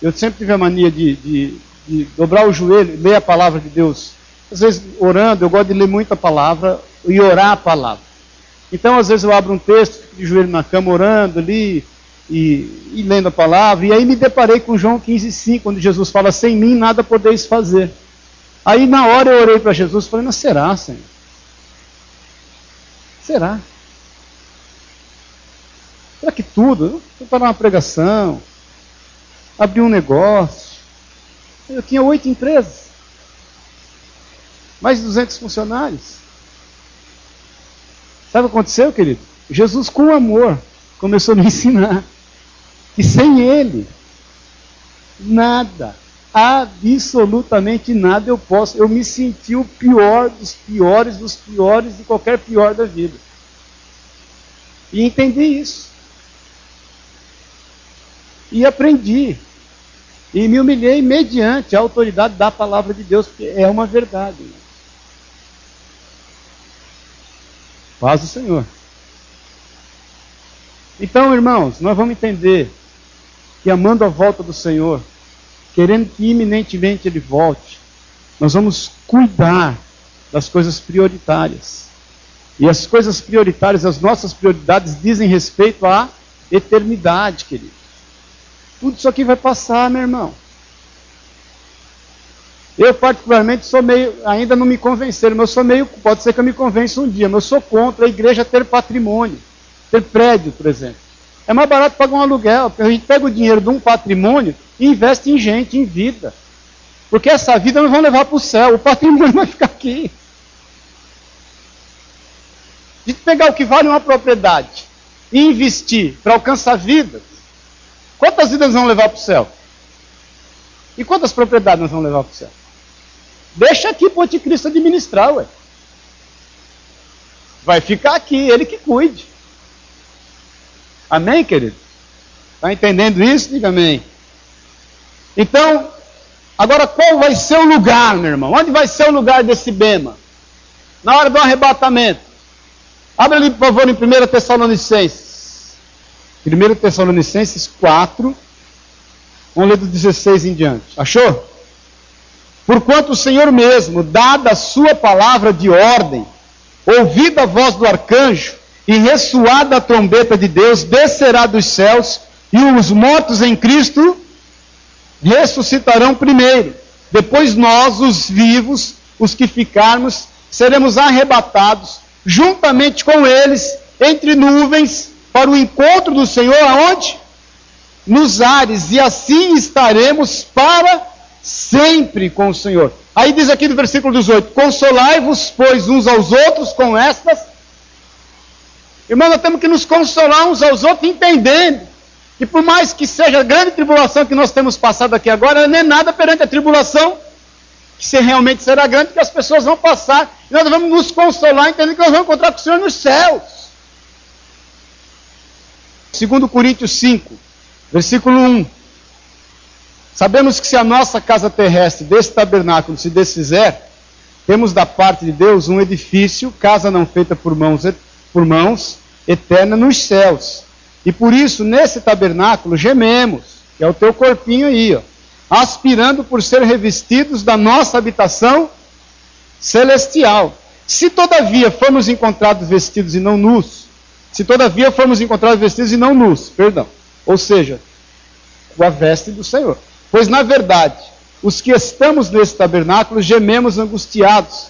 eu sempre tive a mania de, de, de dobrar o joelho, ler a palavra de Deus. Às vezes, orando, eu gosto de ler muita palavra e orar a palavra. Então, às vezes, eu abro um texto, fico de joelho na cama, orando ali, e, e, lendo a palavra, e aí me deparei com João 15,5, onde Jesus fala: Sem mim nada podeis fazer. Aí na hora eu orei para Jesus falei: Mas será, Senhor? Será? Será que tudo? Eu para uma pregação, abri um negócio. Eu tinha oito empresas, mais de 200 funcionários. Sabe o que aconteceu, querido? Jesus, com amor, começou a me ensinar que sem Ele, nada, absolutamente nada eu posso. Eu me senti o pior dos piores dos piores de qualquer pior da vida. E entendi isso. E aprendi. E me humilhei mediante a autoridade da palavra de Deus, porque é uma verdade. Paz o Senhor. Então, irmãos, nós vamos entender que amando a volta do Senhor, querendo que iminentemente Ele volte, nós vamos cuidar das coisas prioritárias. E as coisas prioritárias, as nossas prioridades, dizem respeito à eternidade, querido. Tudo isso aqui vai passar, meu irmão. Eu, particularmente, sou meio. Ainda não me convenceram, mas eu sou meio. Pode ser que eu me convença um dia, mas eu sou contra a igreja ter patrimônio, ter prédio, por exemplo. É mais barato pagar um aluguel. A gente pega o dinheiro de um patrimônio e investe em gente, em vida. Porque essa vida nós vamos levar para o céu. O patrimônio vai ficar aqui. De pegar o que vale uma propriedade e investir para alcançar vidas, quantas vidas nós vamos levar para o céu? E quantas propriedades nós vamos levar para o céu? Deixa aqui para o anticristo administrar, ué. Vai ficar aqui, ele que cuide. Amém, querido? Está entendendo isso? Diga amém. Então, agora qual vai ser o lugar, meu irmão? Onde vai ser o lugar desse bema? Na hora do arrebatamento. Abre ali, por favor, em 1 Tessalonicenses. 1 Tessalonicenses 4. Vamos ler do 16 em diante. Achou? Porquanto o Senhor mesmo, dada a sua palavra de ordem, ouvida a voz do arcanjo, e ressoada a trombeta de Deus, descerá dos céus, e os mortos em Cristo ressuscitarão primeiro. Depois nós, os vivos, os que ficarmos, seremos arrebatados juntamente com eles entre nuvens para o encontro do Senhor aonde? Nos ares, e assim estaremos para sempre com o Senhor. Aí diz aqui no versículo 18: Consolai-vos, pois, uns aos outros com estas Irmão, nós temos que nos consolar uns aos outros, entendendo que por mais que seja a grande tribulação que nós temos passado aqui agora, ela não é nada perante a tribulação que se realmente será grande, que as pessoas vão passar. E nós vamos nos consolar, entendendo que nós vamos encontrar com o Senhor nos céus. Segundo Coríntios 5, versículo 1. Sabemos que se a nossa casa terrestre desse tabernáculo se desfizer, temos da parte de Deus um edifício, casa não feita por mãos, por mãos, eterna nos céus. E por isso, nesse tabernáculo, gememos, que é o teu corpinho aí, ó, aspirando por ser revestidos da nossa habitação celestial. Se todavia formos encontrados vestidos e não nus, se todavia formos encontrados vestidos e não nus, perdão, ou seja, com a veste do Senhor. Pois na verdade, os que estamos nesse tabernáculo gememos angustiados,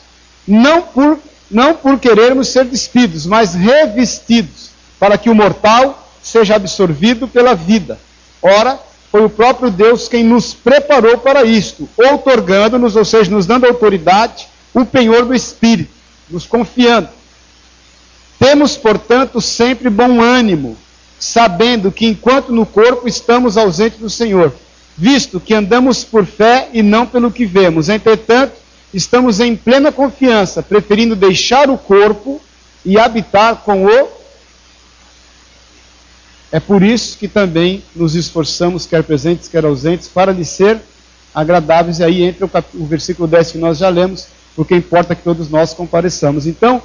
não por não por querermos ser despidos, mas revestidos, para que o mortal seja absorvido pela vida. Ora, foi o próprio Deus quem nos preparou para isto, outorgando-nos, ou seja, nos dando autoridade, o penhor do Espírito, nos confiando. Temos, portanto, sempre bom ânimo, sabendo que enquanto no corpo estamos ausentes do Senhor, visto que andamos por fé e não pelo que vemos. Entretanto, estamos em plena confiança, preferindo deixar o corpo e habitar com o. É por isso que também nos esforçamos, quer presentes, quer ausentes, para lhe ser agradáveis. E aí entra o, cap... o versículo 10 que nós já lemos, porque importa que todos nós compareçamos. Então,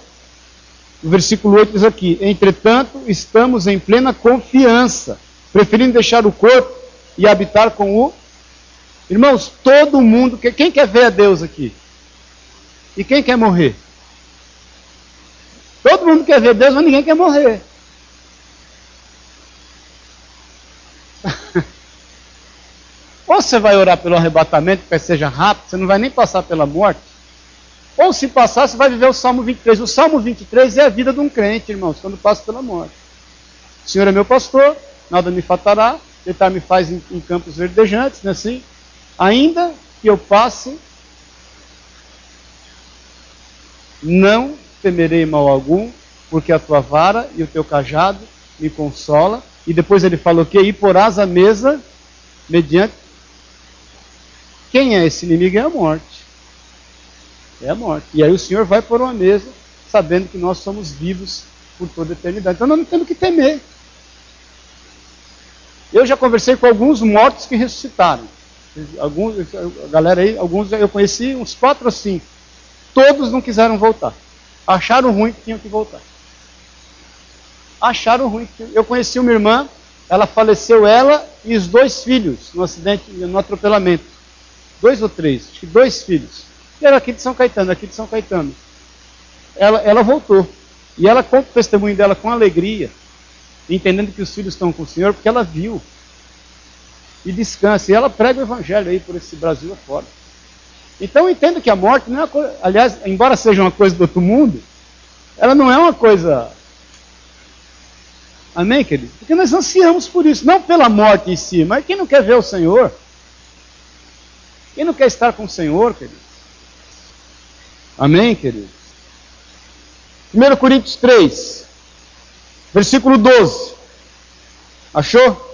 o versículo 8 diz aqui: Entretanto, estamos em plena confiança, preferindo deixar o corpo e habitar com o. Irmãos, todo mundo. Quem quer ver a Deus aqui? E quem quer morrer? Todo mundo quer ver Deus, mas ninguém quer morrer. Ou você vai orar pelo arrebatamento, que seja rápido, você não vai nem passar pela morte. Ou se passar, você vai viver o Salmo 23. O Salmo 23 é a vida de um crente, irmãos, quando passa pela morte. O Senhor é meu pastor, nada me faltará, deitar me faz em, em campos verdejantes, não é assim? Ainda que eu passe, não temerei mal algum, porque a tua vara e o teu cajado me consola. E depois ele falou que e porás a mesa mediante quem é esse inimigo? É a morte. É a morte. E aí o Senhor vai por uma mesa, sabendo que nós somos vivos por toda a eternidade. Então nós não temos que temer. Eu já conversei com alguns mortos que ressuscitaram. Alguns, a galera aí, alguns eu conheci, uns quatro ou cinco. Todos não quiseram voltar. Acharam ruim que tinham que voltar. Acharam ruim. Que... Eu conheci uma irmã, ela faleceu, ela e os dois filhos, no acidente, no atropelamento dois ou três, acho que dois filhos. E era aqui de São Caetano, aqui de São Caetano. Ela, ela voltou. E ela conta o testemunho dela com alegria, entendendo que os filhos estão com o Senhor, porque ela viu. E descansa. E ela prega o evangelho aí por esse Brasil afora. Então eu entendo que a morte não é uma coisa. Aliás, embora seja uma coisa do outro mundo, ela não é uma coisa. Amém, querido? Porque nós ansiamos por isso, não pela morte em si, mas quem não quer ver o Senhor? Quem não quer estar com o Senhor, querido? Amém, querido? 1 Coríntios 3, versículo 12. Achou?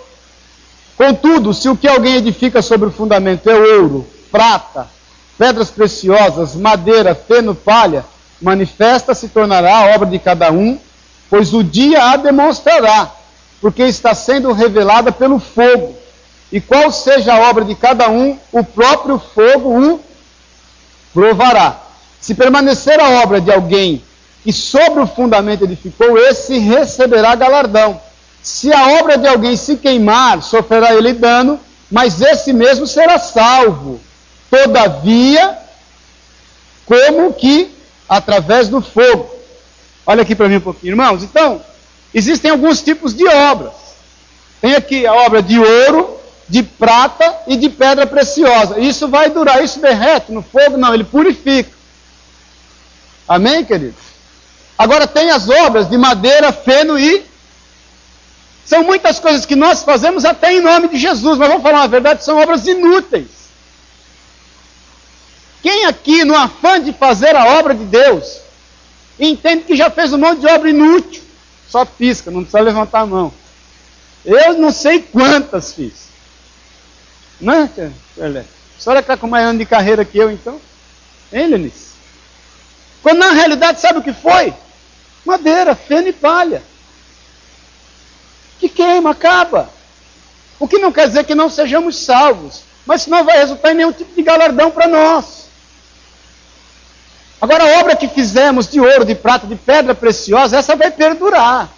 Contudo, se o que alguém edifica sobre o fundamento é ouro, prata, pedras preciosas, madeira, feno, palha, manifesta se tornará a obra de cada um, pois o dia a demonstrará, porque está sendo revelada pelo fogo e qual seja a obra de cada um, o próprio fogo o provará. Se permanecer a obra de alguém que sobre o fundamento edificou, esse receberá galardão. Se a obra de alguém se queimar, sofrerá ele dano, mas esse mesmo será salvo. Todavia, como que através do fogo. Olha aqui para mim um pouquinho, irmãos. Então, existem alguns tipos de obras. Tem aqui a obra de ouro, de prata e de pedra preciosa. Isso vai durar, isso derrete no fogo? Não, ele purifica. Amém, queridos? Agora tem as obras de madeira, feno e. São muitas coisas que nós fazemos até em nome de Jesus, mas vamos falar a verdade, são obras inúteis. Quem aqui, no afã de fazer a obra de Deus, entende que já fez um monte de obra inútil? Só pisca, não precisa levantar a mão. Eu não sei quantas fiz. Não, é, Pelé? A senhora está com mais ano de carreira que eu, então? Hein, Lenice? Quando na realidade, sabe o que foi? Madeira, feno e palha. Que queima, acaba. O que não quer dizer que não sejamos salvos, mas não vai resultar em nenhum tipo de galardão para nós. Agora, a obra que fizemos de ouro, de prata, de pedra preciosa, essa vai perdurar.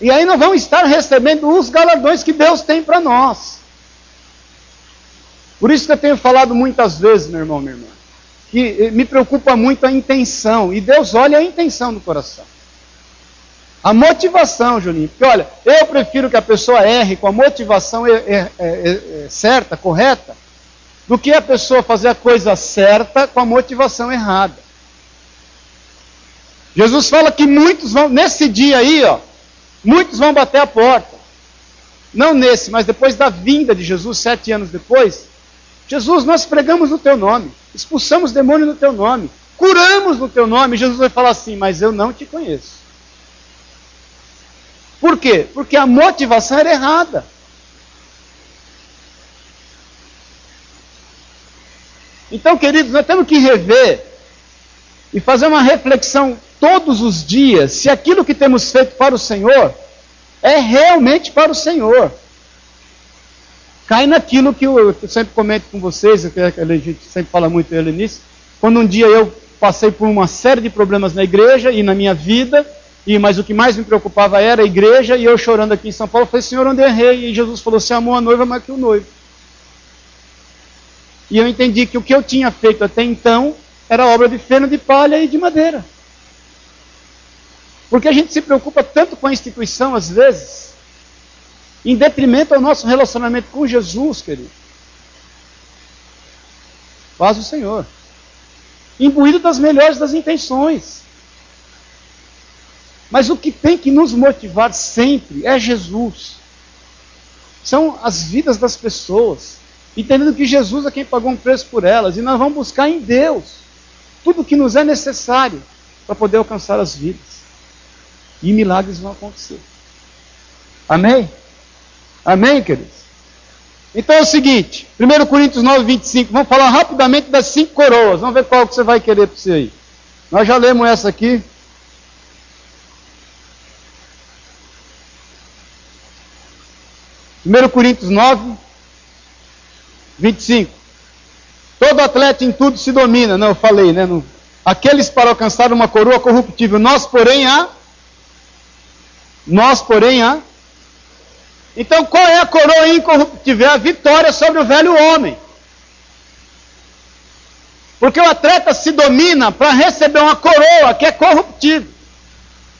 E aí nós vamos estar recebendo os galardões que Deus tem para nós. Por isso que eu tenho falado muitas vezes, meu irmão, minha irmã, que eh, me preocupa muito a intenção, e Deus olha a intenção do coração. A motivação, Juninho, porque olha, eu prefiro que a pessoa erre com a motivação é, é, certa, correta, do que a pessoa fazer a coisa certa com a motivação errada. Jesus fala que muitos vão, nesse dia aí, ó, muitos vão bater a porta. Não nesse, mas depois da vinda de Jesus, sete anos depois, Jesus, nós pregamos no teu nome, expulsamos demônio no teu nome, curamos no teu nome. Jesus vai falar assim: Mas eu não te conheço. Por quê? Porque a motivação era errada. Então, queridos, nós temos que rever e fazer uma reflexão todos os dias se aquilo que temos feito para o Senhor é realmente para o Senhor. cai naquilo que eu, eu sempre comento com vocês, que a gente sempre fala muito ele nisso. Quando um dia eu passei por uma série de problemas na igreja e na minha vida, e mas o que mais me preocupava era a igreja, e eu chorando aqui em São Paulo, falei, Senhor, onde errei? E Jesus falou, você amou a noiva mais que o noivo. E eu entendi que o que eu tinha feito até então era obra de feno de palha e de madeira. Porque a gente se preocupa tanto com a instituição, às vezes, em detrimento ao nosso relacionamento com Jesus, querido. Faz o Senhor. Imbuído das melhores das intenções. Mas o que tem que nos motivar sempre é Jesus. São as vidas das pessoas. Entendendo que Jesus é quem pagou um preço por elas. E nós vamos buscar em Deus tudo o que nos é necessário para poder alcançar as vidas. E milagres vão acontecer. Amém? Amém, queridos? Então é o seguinte, 1 Coríntios 9, 25, vamos falar rapidamente das cinco coroas. Vamos ver qual que você vai querer para você aí. Nós já lemos essa aqui. 1 Coríntios 9, 25. Todo atleta em tudo se domina, não, eu falei, né? No, aqueles para alcançar uma coroa corruptível, nós, porém, a. Nós, porém, a. Então, qual é a coroa incorruptível? É a vitória sobre o velho homem. Porque o atleta se domina para receber uma coroa que é corruptível.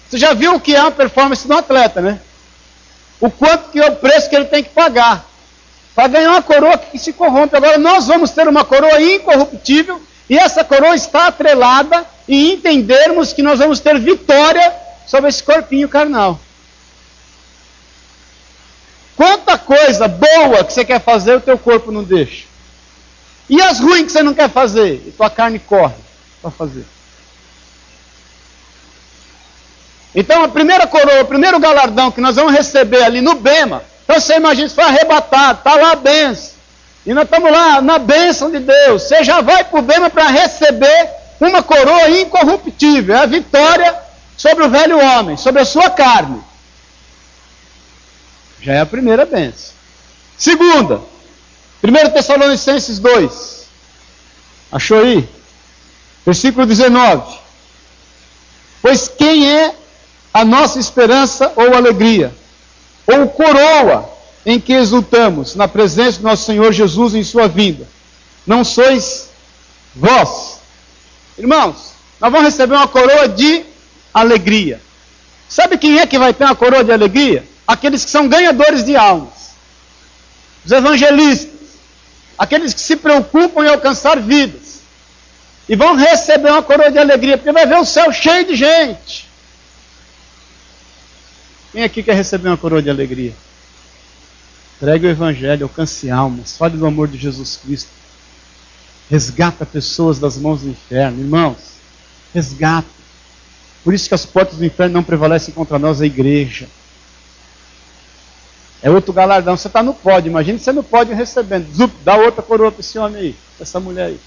Você já viu o que é uma performance do atleta, né? O quanto que é o preço que ele tem que pagar para ganhar uma coroa que se corrompe. Agora nós vamos ter uma coroa incorruptível e essa coroa está atrelada em entendermos que nós vamos ter vitória sobre esse corpinho carnal. Quanta coisa boa que você quer fazer, o teu corpo não deixa. E as ruins que você não quer fazer, e tua carne corre para fazer. Então a primeira coroa, o primeiro galardão que nós vamos receber ali no Bema, então você imagina, foi arrebatado, está lá a benção. E nós estamos lá na bênção de Deus. Você já vai para o para receber uma coroa incorruptível. É a vitória sobre o velho homem, sobre a sua carne. Já é a primeira bênção. Segunda, 1 Tessalonicenses 2. Achou aí? Versículo 19. Pois quem é a nossa esperança ou alegria? Ou coroa em que exultamos na presença do nosso Senhor Jesus em sua vinda. Não sois vós. Irmãos, nós vamos receber uma coroa de alegria. Sabe quem é que vai ter uma coroa de alegria? Aqueles que são ganhadores de almas. Os evangelistas. Aqueles que se preocupam em alcançar vidas. E vão receber uma coroa de alegria, porque vai ver o céu cheio de gente. Quem aqui quer receber uma coroa de alegria? Pregue o Evangelho, alcance almas, fale do amor de Jesus Cristo. Resgata pessoas das mãos do inferno. Irmãos, resgata. Por isso que as portas do inferno não prevalecem contra nós, a igreja. É outro galardão. Você está no pódio, imagine você no pódio recebendo. Zup, dá outra coroa para esse homem aí, essa mulher aí.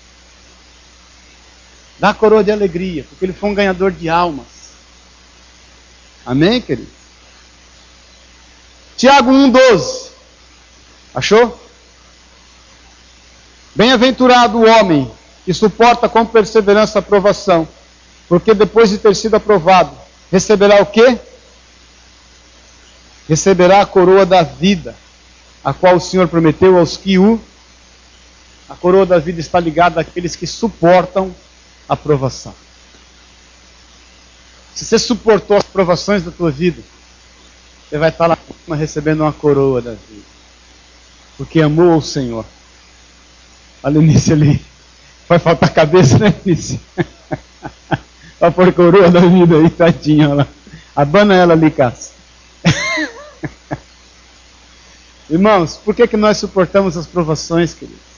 Dá a coroa de alegria, porque ele foi um ganhador de almas. Amém, querido? Tiago 1,12. Achou? Bem-aventurado o homem que suporta com perseverança a aprovação, porque depois de ter sido aprovado, receberá o quê? Receberá a coroa da vida, a qual o Senhor prometeu aos que o. A coroa da vida está ligada àqueles que suportam a aprovação. Se você suportou as provações da tua vida, você vai estar lá recebendo uma coroa da vida. Porque amou o Senhor. Olha o início ali. Vai faltar cabeça, né, início? Vai pôr coroa da vida aí, tadinha, olha lá. Abana ela ali, Cássio. Irmãos, por que, que nós suportamos as provações, queridos?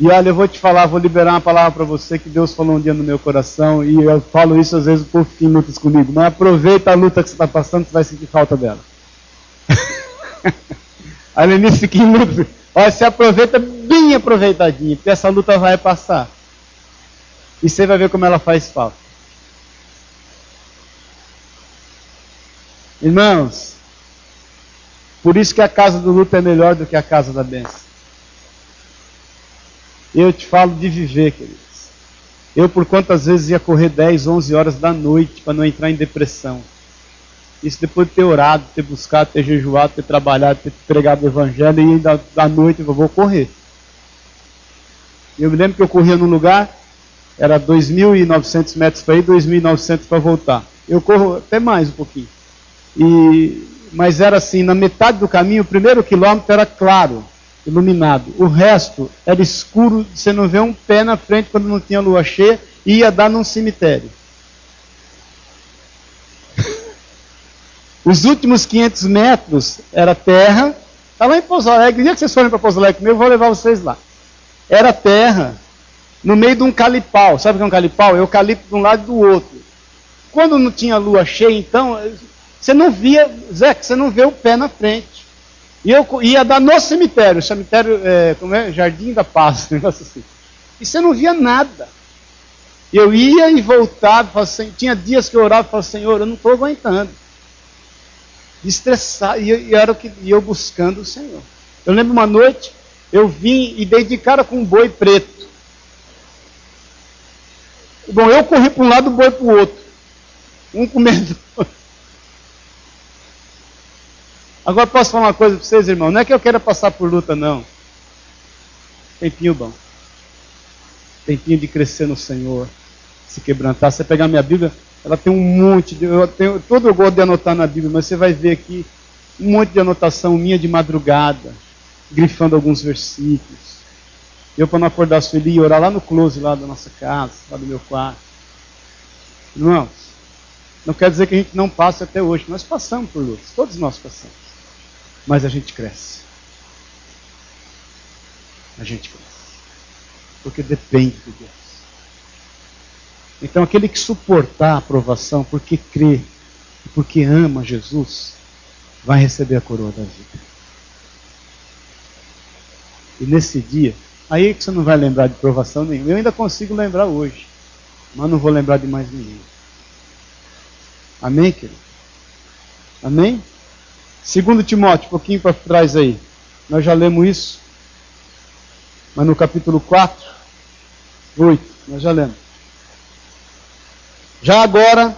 E olha, eu vou te falar, vou liberar uma palavra para você que Deus falou um dia no meu coração, e eu falo isso às vezes o povo fica em lutas comigo. Mas aproveita a luta que você está passando, você vai sentir falta dela. a Lenice fica em luta. Olha, você aproveita bem aproveitadinho, porque essa luta vai passar. E você vai ver como ela faz falta. Irmãos, Por isso que a casa do luto é melhor do que a casa da bênção. Eu te falo de viver, queridos. Eu, por quantas vezes, ia correr 10, 11 horas da noite para não entrar em depressão. Isso depois de ter orado, ter buscado, ter jejuado, ter trabalhado, ter pregado o evangelho e ainda da noite eu vou correr. Eu me lembro que eu corria num lugar, era 2.900 metros para ir, 2.900 para voltar. Eu corro até mais um pouquinho. E, mas era assim, na metade do caminho, o primeiro quilômetro era claro, iluminado. O resto era escuro, você não vê um pé na frente quando não tinha lua cheia, e ia dar num cemitério. Os últimos 500 metros era terra. Está lá em Pouso Alegre. O dia que vocês forem para Pouso Alegre eu vou levar vocês lá. Era terra, no meio de um calipau. Sabe o que é um calipau? É eucalipto de um lado e do outro. Quando não tinha lua cheia, então, você não via, Zé, você não vê o pé na frente. E eu ia dar no cemitério, cemitério, é, como é? Jardim da Paz, negócio assim. E você não via nada. Eu ia e voltava, assim, tinha dias que eu orava e falava, Senhor, eu não estou aguentando estressar, e, e era o que e eu buscando o Senhor. Eu lembro uma noite, eu vim e dei de cara com um boi preto. Bom, eu corri para um lado, o boi para o outro. Um comendo. Agora posso falar uma coisa para vocês, irmão. Não é que eu queira passar por luta, não. Tempinho bom. Tempinho de crescer no Senhor. Se quebrantar. Você pegar minha Bíblia, ela tem um monte de. Eu tenho, todo eu gosto de anotar na Bíblia, mas você vai ver aqui um monte de anotação minha de madrugada, grifando alguns versículos. Eu, para não acordar Sueli, ia orar lá no close lá da nossa casa, lá do meu quarto. Irmãos, não quer dizer que a gente não passe até hoje. Nós passamos por lutas, todos nós passamos. Mas a gente cresce. A gente cresce. Porque depende de Deus. Então, aquele que suportar a aprovação porque crê e porque ama Jesus, vai receber a coroa da vida. E nesse dia, aí é que você não vai lembrar de provação nenhuma. Eu ainda consigo lembrar hoje, mas não vou lembrar de mais ninguém. Amém, querido? Amém? Segundo Timóteo, um pouquinho para trás aí. Nós já lemos isso. Mas no capítulo 4, 8, nós já lemos. Já agora,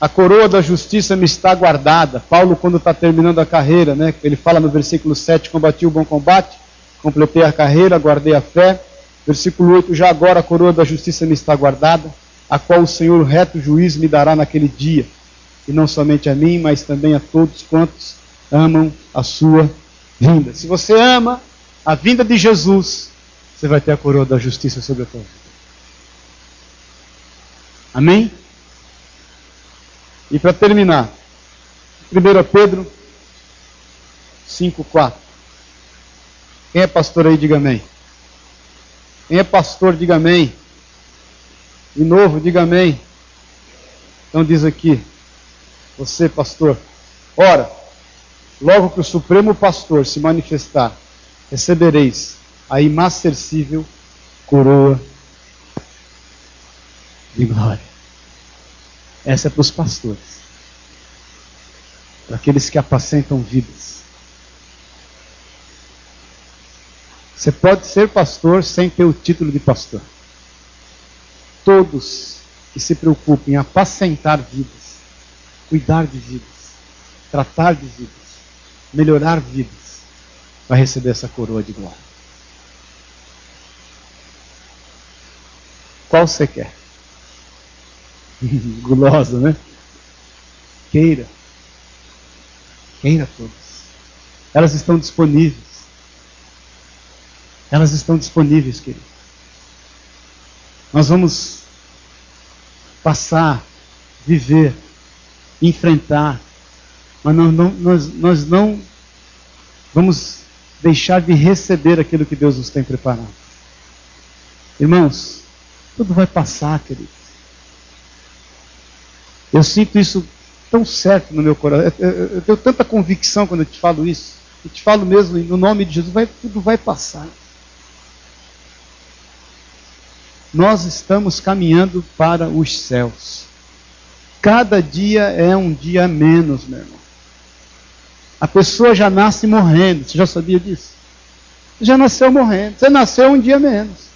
a coroa da justiça me está guardada. Paulo, quando está terminando a carreira, né, ele fala no versículo 7: Combati o bom combate, completei a carreira, guardei a fé. Versículo 8: Já agora a coroa da justiça me está guardada, a qual o Senhor, reto juiz, me dará naquele dia. E não somente a mim, mas também a todos quantos amam a sua vinda. Se você ama a vinda de Jesus, você vai ter a coroa da justiça sobre a tua vida. Amém? E para terminar, 1 Pedro 5,4. Quem é pastor aí, diga amém. Quem é pastor, diga amém. De novo, diga amém. Então diz aqui, você, pastor, ora, logo que o Supremo Pastor se manifestar, recebereis a imacercível coroa de glória. Essa é para os pastores, para aqueles que apacentam vidas. Você pode ser pastor sem ter o título de pastor. Todos que se preocupem em apacentar vidas, cuidar de vidas, tratar de vidas, melhorar vidas, vai receber essa coroa de glória. Qual você quer? gulosa, né? Queira. Queira todas. Elas estão disponíveis. Elas estão disponíveis, querido. Nós vamos passar, viver, enfrentar, mas nós não, nós, nós não vamos deixar de receber aquilo que Deus nos tem preparado. Irmãos, tudo vai passar, querido. Eu sinto isso tão certo no meu coração. Eu, tenho tanta convicção quando eu te falo isso. Eu te falo mesmo, no nome de Jesus, vai, tudo vai passar. Nós estamos caminhando para os céus. Cada dia é um dia menos, meu irmão. A pessoa já nasce morrendo. Você já sabia disso? Você já nasceu morrendo. Você nasceu um dia menos.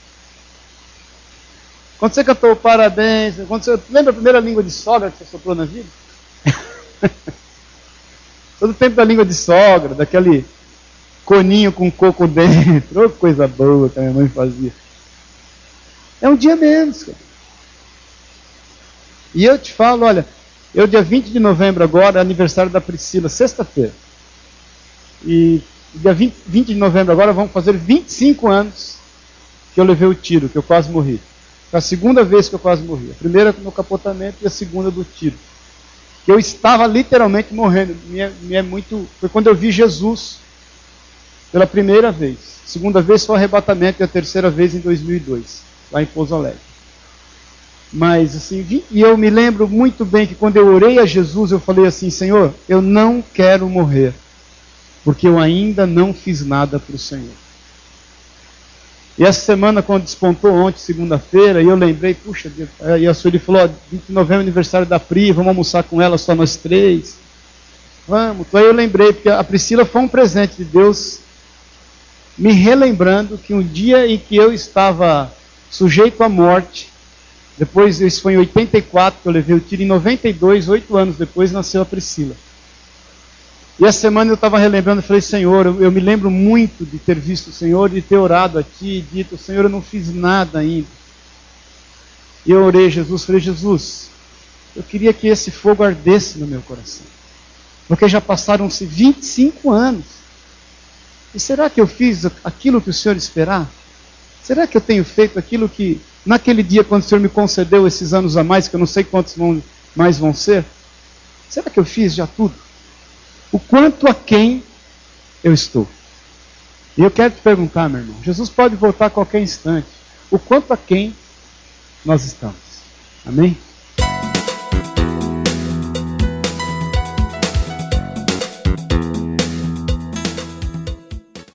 Quando você cantou parabéns, quando você, lembra a primeira língua de sogra que você soprou na vida? Todo tempo da língua de sogra, daquele coninho com coco dentro. Oh, coisa boa que a minha mãe fazia. É um dia menos. Cara. E eu te falo, olha, eu dia 20 de novembro agora, é aniversário da Priscila, sexta-feira. E dia 20, 20 de novembro agora vamos fazer 25 anos que eu levei o tiro, que eu quase morri. Foi a segunda vez que eu quase morri. A primeira no capotamento e a segunda do tiro. Que eu estava literalmente morrendo. Me é, muito. Foi quando eu vi Jesus pela primeira vez. Segunda vez foi arrebatamento e a terceira vez em 2002, lá em Pouso Alegre. Mas assim, e eu me lembro muito bem que quando eu orei a Jesus, eu falei assim: Senhor, eu não quero morrer, porque eu ainda não fiz nada para o Senhor. E essa semana, quando despontou ontem, segunda-feira, e eu lembrei, puxa, e a Sueli falou, ó, 20 de novembro é aniversário da Pri, vamos almoçar com ela, só nós três. Vamos. Então eu lembrei, porque a Priscila foi um presente de Deus, me relembrando que um dia em que eu estava sujeito à morte, depois, isso foi em 84 que eu levei o tiro, em 92, oito anos depois, nasceu a Priscila. E essa semana eu estava relembrando falei, Senhor, eu, eu, me lembro muito de ter visto o Senhor, de ter orado a Ti e dito, Senhor, eu não fiz nada ainda. E eu orei Jesus, falei, Jesus, eu queria que esse fogo ardesse no meu coração. Porque já passaram-se 25 anos. E será que eu fiz aquilo que o Senhor esperar? Será que eu tenho feito aquilo que, naquele dia, quando o Senhor me concedeu esses anos a mais, que eu não sei quantos vão, mais vão ser, será que eu fiz já tudo? o quanto a quem eu estou. E eu quero te perguntar, meu irmão, Jesus pode voltar a qualquer instante. O quanto a quem nós estamos. Amém?